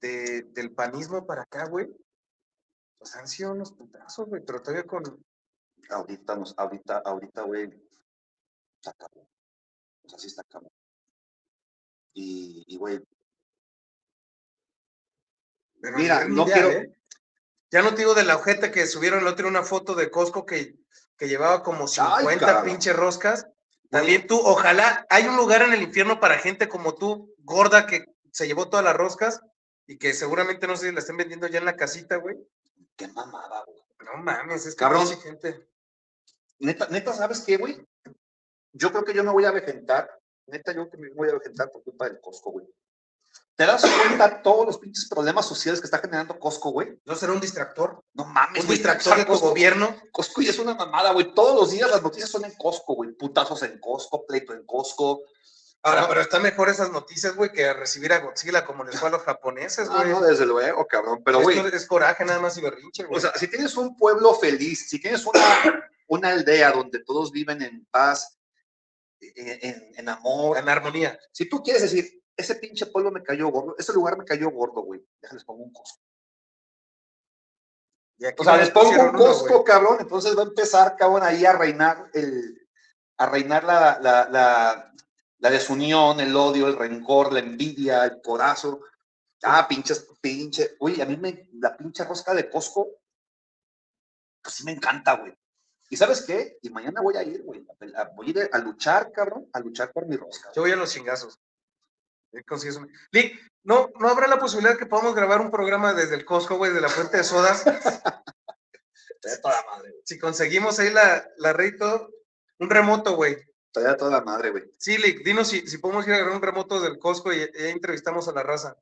de, del panismo para acá, güey, pues han sido unos putazos, güey, pero todavía con, Ahorita, nos, ahorita, ahorita, güey, está cabrón. O sea, sí está cabrón. Y, y, güey, Pero Mira, no quiero- ¿eh? Ya no te digo de la ojeta que subieron el otro una foto de Costco que, que llevaba como 50 cabrón. pinches roscas. También tú, ojalá, hay un lugar en el infierno para gente como tú, gorda, que se llevó todas las roscas y que seguramente no sé si la estén vendiendo ya en la casita, güey. qué mamada, güey. No mames, es que Cabrón. gente. Neta, neta, ¿sabes qué, güey? Yo creo que yo me voy a vegetar. Neta, yo que me voy a vegetar por culpa del Costco, güey. ¿Te das cuenta todos los pinches problemas sociales que está generando Costco, güey? No será un distractor, No mames, un güey. distractor de tu Costco- gobierno. Costco ya es una mamada, güey. Todos los días las noticias son en Costco, güey. Putazos en Costco, pleito en Costco. Ahora, pero está mejor esas noticias, güey, que recibir a Godzilla como les fue a los japoneses, Ah, güey. no, desde luego, cabrón. Pero, Esto güey, es coraje nada más y berrinche, güey. o sea, si tienes un pueblo feliz, si tienes una, una aldea donde todos viven en paz, en, en- en amor, en armonía. Si tú quieres decir, ese pinche pueblo me cayó gordo, ese lugar me cayó gordo, güey, déjales pongo un aquí O sea, no les pongo un uno, güey. cabrón, entonces va a empezar, cabrón, ahí a reinar el, a reinar la, la, la, la desunión, el odio, el rencor, la envidia, el corazo. Ah, pinches, pinche. Uy, a mí me, la pinche rosca de Costco, pues sí me encanta, güey. ¿Y sabes qué? Y mañana voy a ir, güey. Voy a ir a luchar, cabrón, a luchar por mi rosca. Yo voy a los chingazos. Lick, ¿no, ¿no habrá la posibilidad que podamos grabar un programa desde el Costco, güey, de la fuente de sodas? Estaría toda madre, si conseguimos ahí la, la todo, un remoto, güey. Estaría toda madre, güey. Sí, Lick, dinos si, si podemos ir a un remoto del Costco y, y ahí entrevistamos a la raza.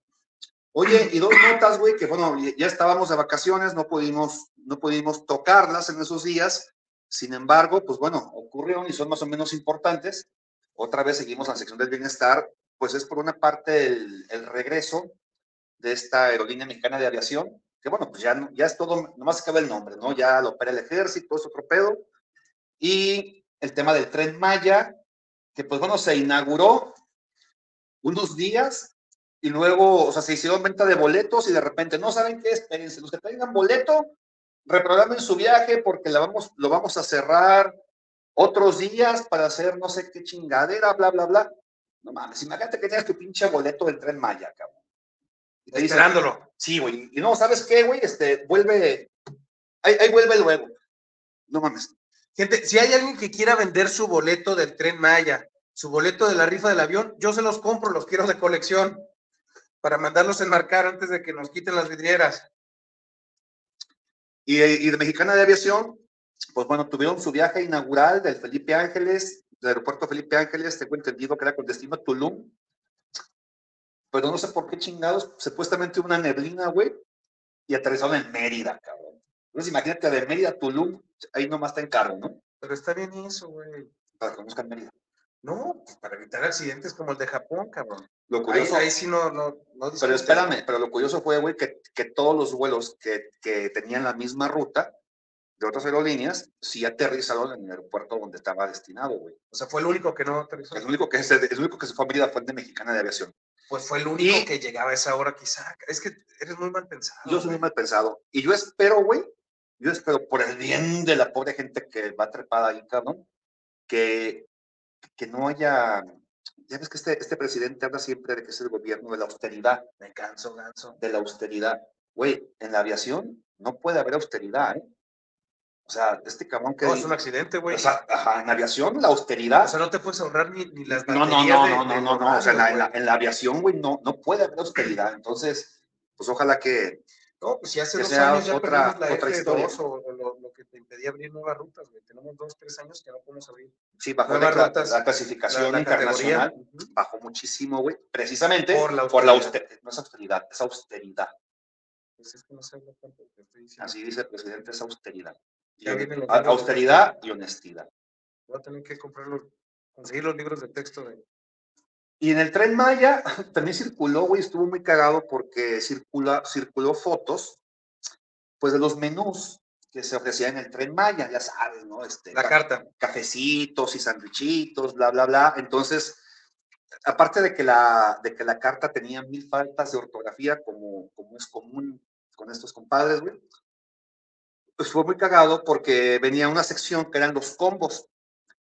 Oye, y dos notas, güey, que bueno, ya- ya estábamos de vacaciones, no pudimos, no pudimos tocarlas en esos días. Sin embargo, pues bueno, ocurrieron y son más o menos importantes. Otra vez seguimos la sección del bienestar, pues es por una parte el, el regreso de esta aerolínea mexicana de aviación, que bueno, pues ya, ya es todo, nomás se acaba el nombre, ¿no? Ya lo opera el ejército, es otro pedo. Y el tema del tren Maya, que pues bueno, se inauguró unos días y luego, o sea, se hicieron venta de boletos y de repente, no saben qué, espérense, los que tengan boleto, reprogramen su viaje porque la vamos, lo vamos a cerrar otros días para hacer no sé qué chingadera, bla, bla, bla. No mames, imagínate que tienes tu pinche boleto del tren Maya, cabrón. Y te dicen, Esperándolo. Sí, güey. Y no, ¿sabes qué, güey? Este, vuelve, ahí, ahí vuelve luego. No mames. Gente, si hay alguien que quiera vender su boleto del tren Maya, su boleto de la rifa del avión, yo se los compro, los quiero de colección para mandarlos enmarcar antes de que nos quiten las vidrieras. Y, y de Mexicana de Aviación, pues bueno, tuvieron su viaje inaugural del Felipe Ángeles, del aeropuerto Felipe Ángeles, tengo entendido que era con destino a Tulum. Pero no sé por qué chingados, supuestamente una neblina, güey, y aterrizaron en Mérida, cabrón. Entonces imagínate de Mérida a Tulum, ahí nomás está en carro, ¿no? Pero está bien eso, güey. Para que conozcan Mérida. No, pues para evitar accidentes como el de Japón, cabrón. Lo curioso, ahí sí no, no, no pero espérame, pero lo curioso fue, güey, que, que todos los vuelos que, que tenían la misma ruta de otras aerolíneas, sí aterrizaron en el aeropuerto donde estaba destinado, güey. O sea, fue el único que no aterrizó. El único que, se, el único que se fue a Mérida fue el de Mexicana de Aviación. Pues fue el único Y- que llegaba a esa hora, quizá. Es que eres muy mal pensado. Yo soy muy mal pensado. Y yo espero, güey, yo espero por el bien de la pobre gente que va trepada ahí, cabrón, que, que no haya. Ya ves que este, este presidente habla siempre de que es el gobierno de la austeridad, Me canso, ganso. de la austeridad. Güey, en la aviación no puede haber austeridad, ¿eh? O sea, este cabrón que. No, es un accidente, güey. o sea, ajá, en aviación, la austeridad. O sea, no te puedes ahorrar ni, ni las No, no, no, de- no, de no, no, no. normal, O sea, en la, en la- en la aviación, güey, no, no puede haber austeridad. Entonces, pues ojalá que, No, pues si hace Que dos sea años ya otra- perdimos la otra F2 historia. o, lo, lo que te impedía abrir nuevas rutas, güey. Tenemos dos, tres años que no podemos abrir. Sí, bajó la, rutas, la clasificación La- la internacional, bajó muchísimo, güey, precisamente Por la por la austeridad. austeridad. No es austeridad, es austeridad. Pues es que no sé lo que estoy diciendo. Así dice el presidente, es austeridad. Y austeridad y honestidad. Voy a tener que comprar los, conseguir los libros de texto de. Y en el tren Maya también circuló, güey, estuvo muy cagado porque circula, circuló fotos, pues de los menús que se ofrecían en el tren Maya, ya sabes, ¿no? Este, La ca- carta. cafecitos y sandwichitos, bla, bla, bla. Entonces, aparte de que la, de que la carta tenía mil faltas de ortografía, como, como es común con estos compadres, güey, pues fue muy cagado porque venía una sección que eran los combos.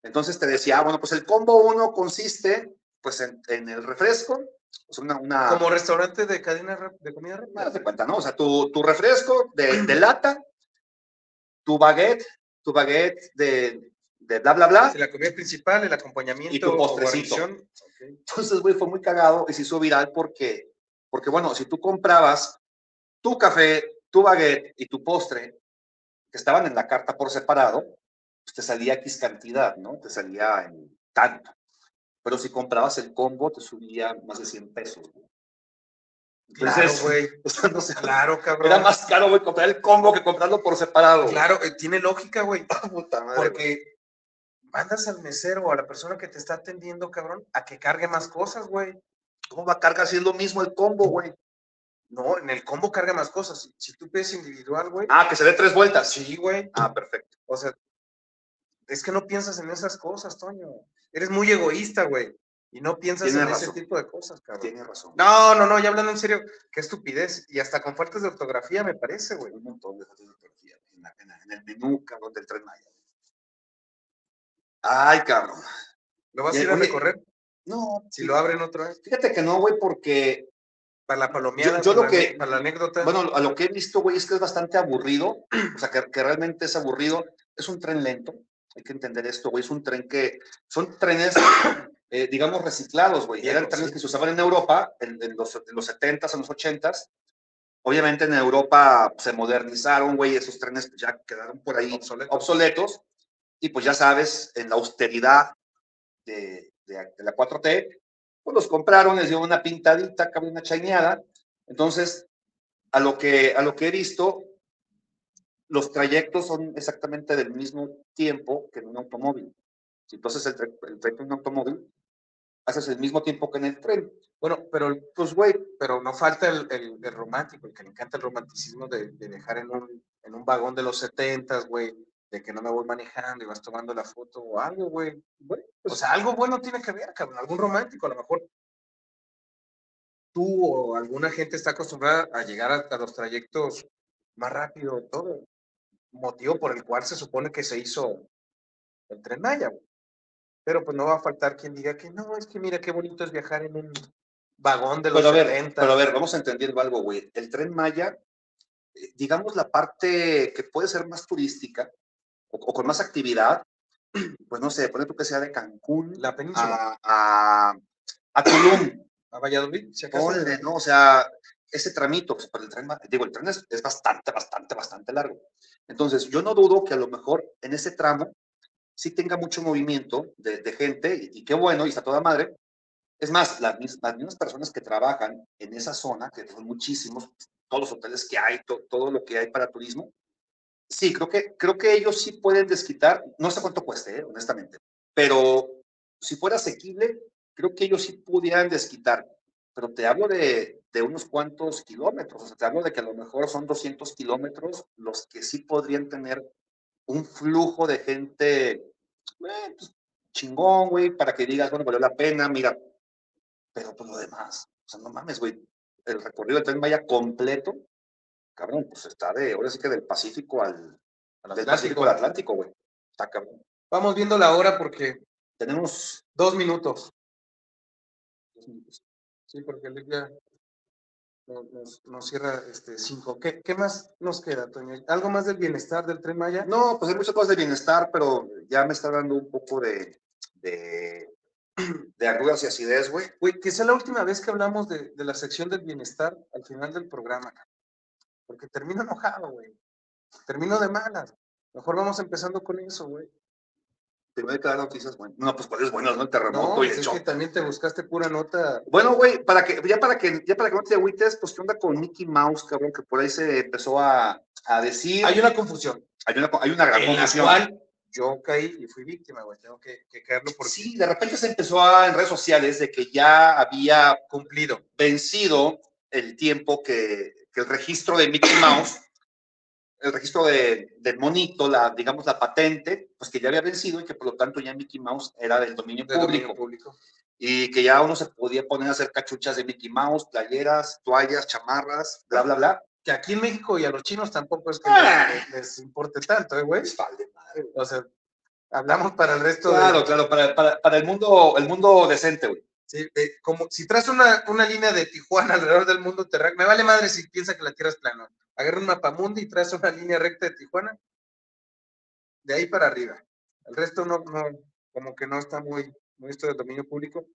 Entonces te decía, ah, bueno, pues el combo uno consiste, pues, en, en el refresco, pues una, una Como restaurante de cadena de comida rápida. de cuenta, ¿no? O sea, tu, tu refresco de, de lata, tu baguette, tu baguette de, de bla, bla, bla. La comida principal, el acompañamiento. Y tu postrecito. Entonces, güey, fue muy cagado y se hizo viral porque, porque, bueno, si tú comprabas tu café, tu baguette y tu postre, que estaban en la carta por separado, pues te salía X cantidad, ¿no? Te salía en tanto. Pero si comprabas el combo, te subía más de 100 pesos, güey. Claro, güey. o sea, no sé, Claro, cabrón. era más caro, güey, comprar el combo que comprarlo por separado. Claro, eh, tiene lógica, güey. Puta madre, güey. Porque mandas al mesero o a la persona que te está atendiendo, cabrón, a que cargue más cosas, güey. ¿Cómo va a cargar si es lo mismo el combo, güey? No, en el combo carga más cosas. Si, si tú pides individual, güey. Ah, que se dé tres vueltas. Sí, güey. Ah, perfecto. O sea, es que no piensas en esas cosas, Toño. Eres muy egoísta, güey. Y no piensas en razón. ese tipo de cosas, cabrón. Tienes razón. No, no, no, ya hablando en serio, qué estupidez. Y hasta con faltas de ortografía, me parece, güey. un montón de faltas de ortografía en, la- en la- en el menú, cabrón, del tren Maya. Ay, cabrón. ¿Lo vas a ir a recorrer? No, Si lo abren otra vez. Fíjate que no, güey, porque, Para la palomeada, Yo- yo para, lo la, que- ane- para la anécdota. bueno, a lo que he visto, güey, es que es bastante aburrido. O sea, que, que realmente es aburrido. Es un tren lento. Hay que entender esto, güey. Es un tren que. Son trenes, eh, digamos, reciclados, güey. Eran trenes sí. que se usaban en Europa en, en los, en los 70s, en los 80s. Obviamente en Europa se modernizaron, güey. Esos trenes pues, ya quedaron por ahí Obsoletos. obsoletos. Y pues ya sabes, en la austeridad de, de- de la 4T, pues los compraron, les dio una pintadita, cabrón, una chaineada. Entonces, a lo que, a lo que he visto, los trayectos son exactamente del mismo tiempo que en un automóvil. Si tú haces el, tra- el trayecto en un automóvil, haces el mismo tiempo que en el tren. Bueno, pero, Pues, güey, pero no falta el, el- el romántico, el que le encanta el romanticismo de, de dejar en un, en un vagón de los setentas, güey, de que no me voy manejando y vas tomando la foto o algo, güey. Bueno, O pues, sea, algo bueno tiene que ver, cabrón, algún romántico, a lo mejor tú o alguna gente está acostumbrada a llegar a, a los trayectos más rápido, todo. Motivo por el cual se supone que se hizo el tren Maya. Pero pues no va a faltar quien diga que no, es que mira qué bonito es viajar en un vagón de los pero a ver, 70. pero a ver, vamos entendiendo algo, güey. El tren Maya, eh, digamos la parte que puede ser más turística o, o con más actividad, pues no sé, pone tú que sea de Cancún La península. a, a, a Tulum. A Valladolid, si acaso. Ponle, ¿no? O sea, ese tramito, el tren, digo, el tren es, es bastante, bastante, bastante largo. Entonces, yo no dudo que a lo mejor en ese tramo sí tenga mucho movimiento de, de gente, y, y qué bueno, y está toda madre. Es más, las, las mismas personas que trabajan en esa zona, que son muchísimos, todos los hoteles que hay, to- todo lo que hay para turismo, sí, creo que, creo que ellos sí pueden desquitar, no sé cuánto cueste, eh, honestamente, pero si fuera asequible, creo que ellos sí pudieran desquitar, pero te hablo de, de unos cuantos kilómetros, o sea, te hablo de que a lo mejor son 200 kilómetros los que sí podrían tener un flujo de gente eh, pues, chingón, güey, para que digas, bueno, valió la pena, mira, pero pues lo demás, o sea, no mames, güey, el recorrido del tren Maya completo, cabrón, pues está de, ahora sí que del Pacífico al, Al del Atlántico. Pacífico al Atlántico, güey, está cabrón. Vamos viendo la hora porque Tenemos dos minutos. Sí, porque el ya nos, nos cierra este cinco. ¿Qué, ¿Qué más nos queda, Toño? ¿Algo más del bienestar del tren Maya? No, pues hay muchas cosas de bienestar, pero ya me está dando un poco de, de, de arrugas y acidez, güey. Güey, que sea la última vez que hablamos de, de la sección del bienestar al final del programa. porque termino enojado, güey. Termino de malas. Mejor vamos empezando con eso, güey. Hay que dar noticias buenas. No, pues cuáles buenas, ¿no? El terremoto No, y el es shock. que también te buscaste pura nota. Bueno, güey, para que, ya para que, ya para que no te agüites, pues qué onda con Mickey Mouse, cabrón, que por ahí se empezó a, a decir. Hay una confusión. hay una, hay una gran En la confusión. cual yo caí y fui víctima, güey. Tengo que, que caerlo por Sí, de repente se empezó a, en redes sociales de que ya había cumplido. vencido el tiempo que, que el registro de Mickey Mouse, el registro de, del monito, la, digamos, la patente, pues que ya había vencido y que por lo tanto ya Mickey Mouse era del dominio público. Y que ya uno se podía poner a hacer cachuchas de Mickey Mouse, playeras, toallas, chamarras, bla, bla, bla. Que aquí en México y a los chinos tampoco es que Ah. les, les importe tanto, ¿eh, güey? Vale madre. O sea, hablamos para el resto Claro, de... claro, para, para, para el mundo, el mundo decente, güey. Sí, como si traes una, una línea de Tijuana alrededor del mundo terráqueo, me vale madre si piensa que la tierra es plana. Agarra un mapamundi y traes una línea recta de Tijuana, de ahí para arriba. El resto no, no como que no está muy, muy esto del dominio público,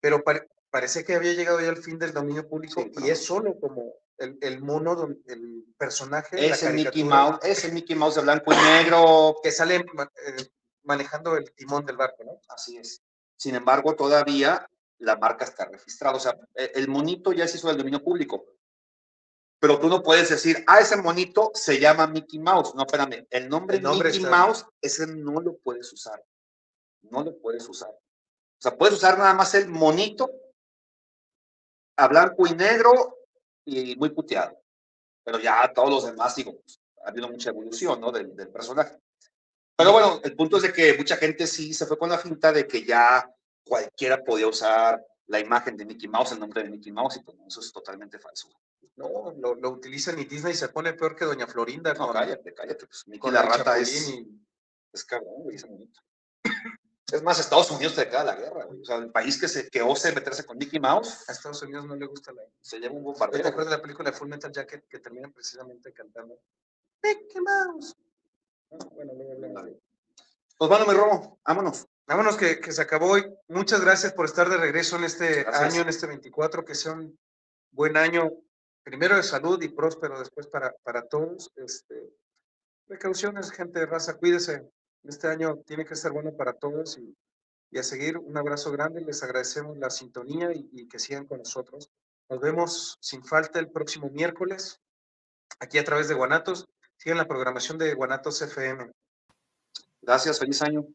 pero pare- parece que había llegado ya el fin del dominio público Sí, y no. es solo como el, el mono, el personaje, la Ese Mickey caricatura Mouse, ese Mickey Mouse de blanco y negro, que sale eh, manejando el timón del barco, ¿no? Así es. Sin embargo, todavía la marca está registrada. O sea, e- el monito ya se hizo del dominio público. Pero tú no puedes decir, ah, ese monito se llama Mickey Mouse. No, espérame. El nombre, El nombre Mickey está- Mouse, ese no lo puedes usar. No lo puedes usar. O sea, puedes usar nada más el monito a blanco y negro y muy puteado. Pero ya todos los demás, digo, pues, ha habido mucha evolución, ¿no? Del, del personaje. Pero bueno, el punto es de que mucha gente sí se fue con la finta de que ya cualquiera podía usar la imagen de Mickey Mouse, el nombre de Mickey Mouse, y pues no, eso es totalmente falso. No, lo, lo utilizan y Disney se pone peor que Doña Florinda No, cállate, cállate. Pues Mickey la rata es, y- es cabrón, güey, ese monito. Es más, Estados Unidos te declara la guerra, güey. O sea, el país que, se, que ose meterse con Mickey Mouse a Estados Unidos no le gusta la... se lleva un ¿Te bombardeo. acuerdas de la película de Full Metal Jacket que termina precisamente cantando Mickey Mouse? No, bueno, luego hablamos de- Pues bueno, mi Romo, vámonos. Vámonos que, que se acabó hoy. Muchas gracias por estar de regreso en este Gracias. año, en este 24, que sea un buen año, primero de salud y próspero después para, para todos. Este, precauciones, gente de raza, cuídese. Este año tiene que ser bueno para todos y, y a seguir. Un abrazo grande, les agradecemos la sintonía y, y que sigan con nosotros. Nos vemos sin falta el próximo miércoles, aquí a través de Guanatos. Sigan la programación de Guanatos FM. Gracias, feliz año.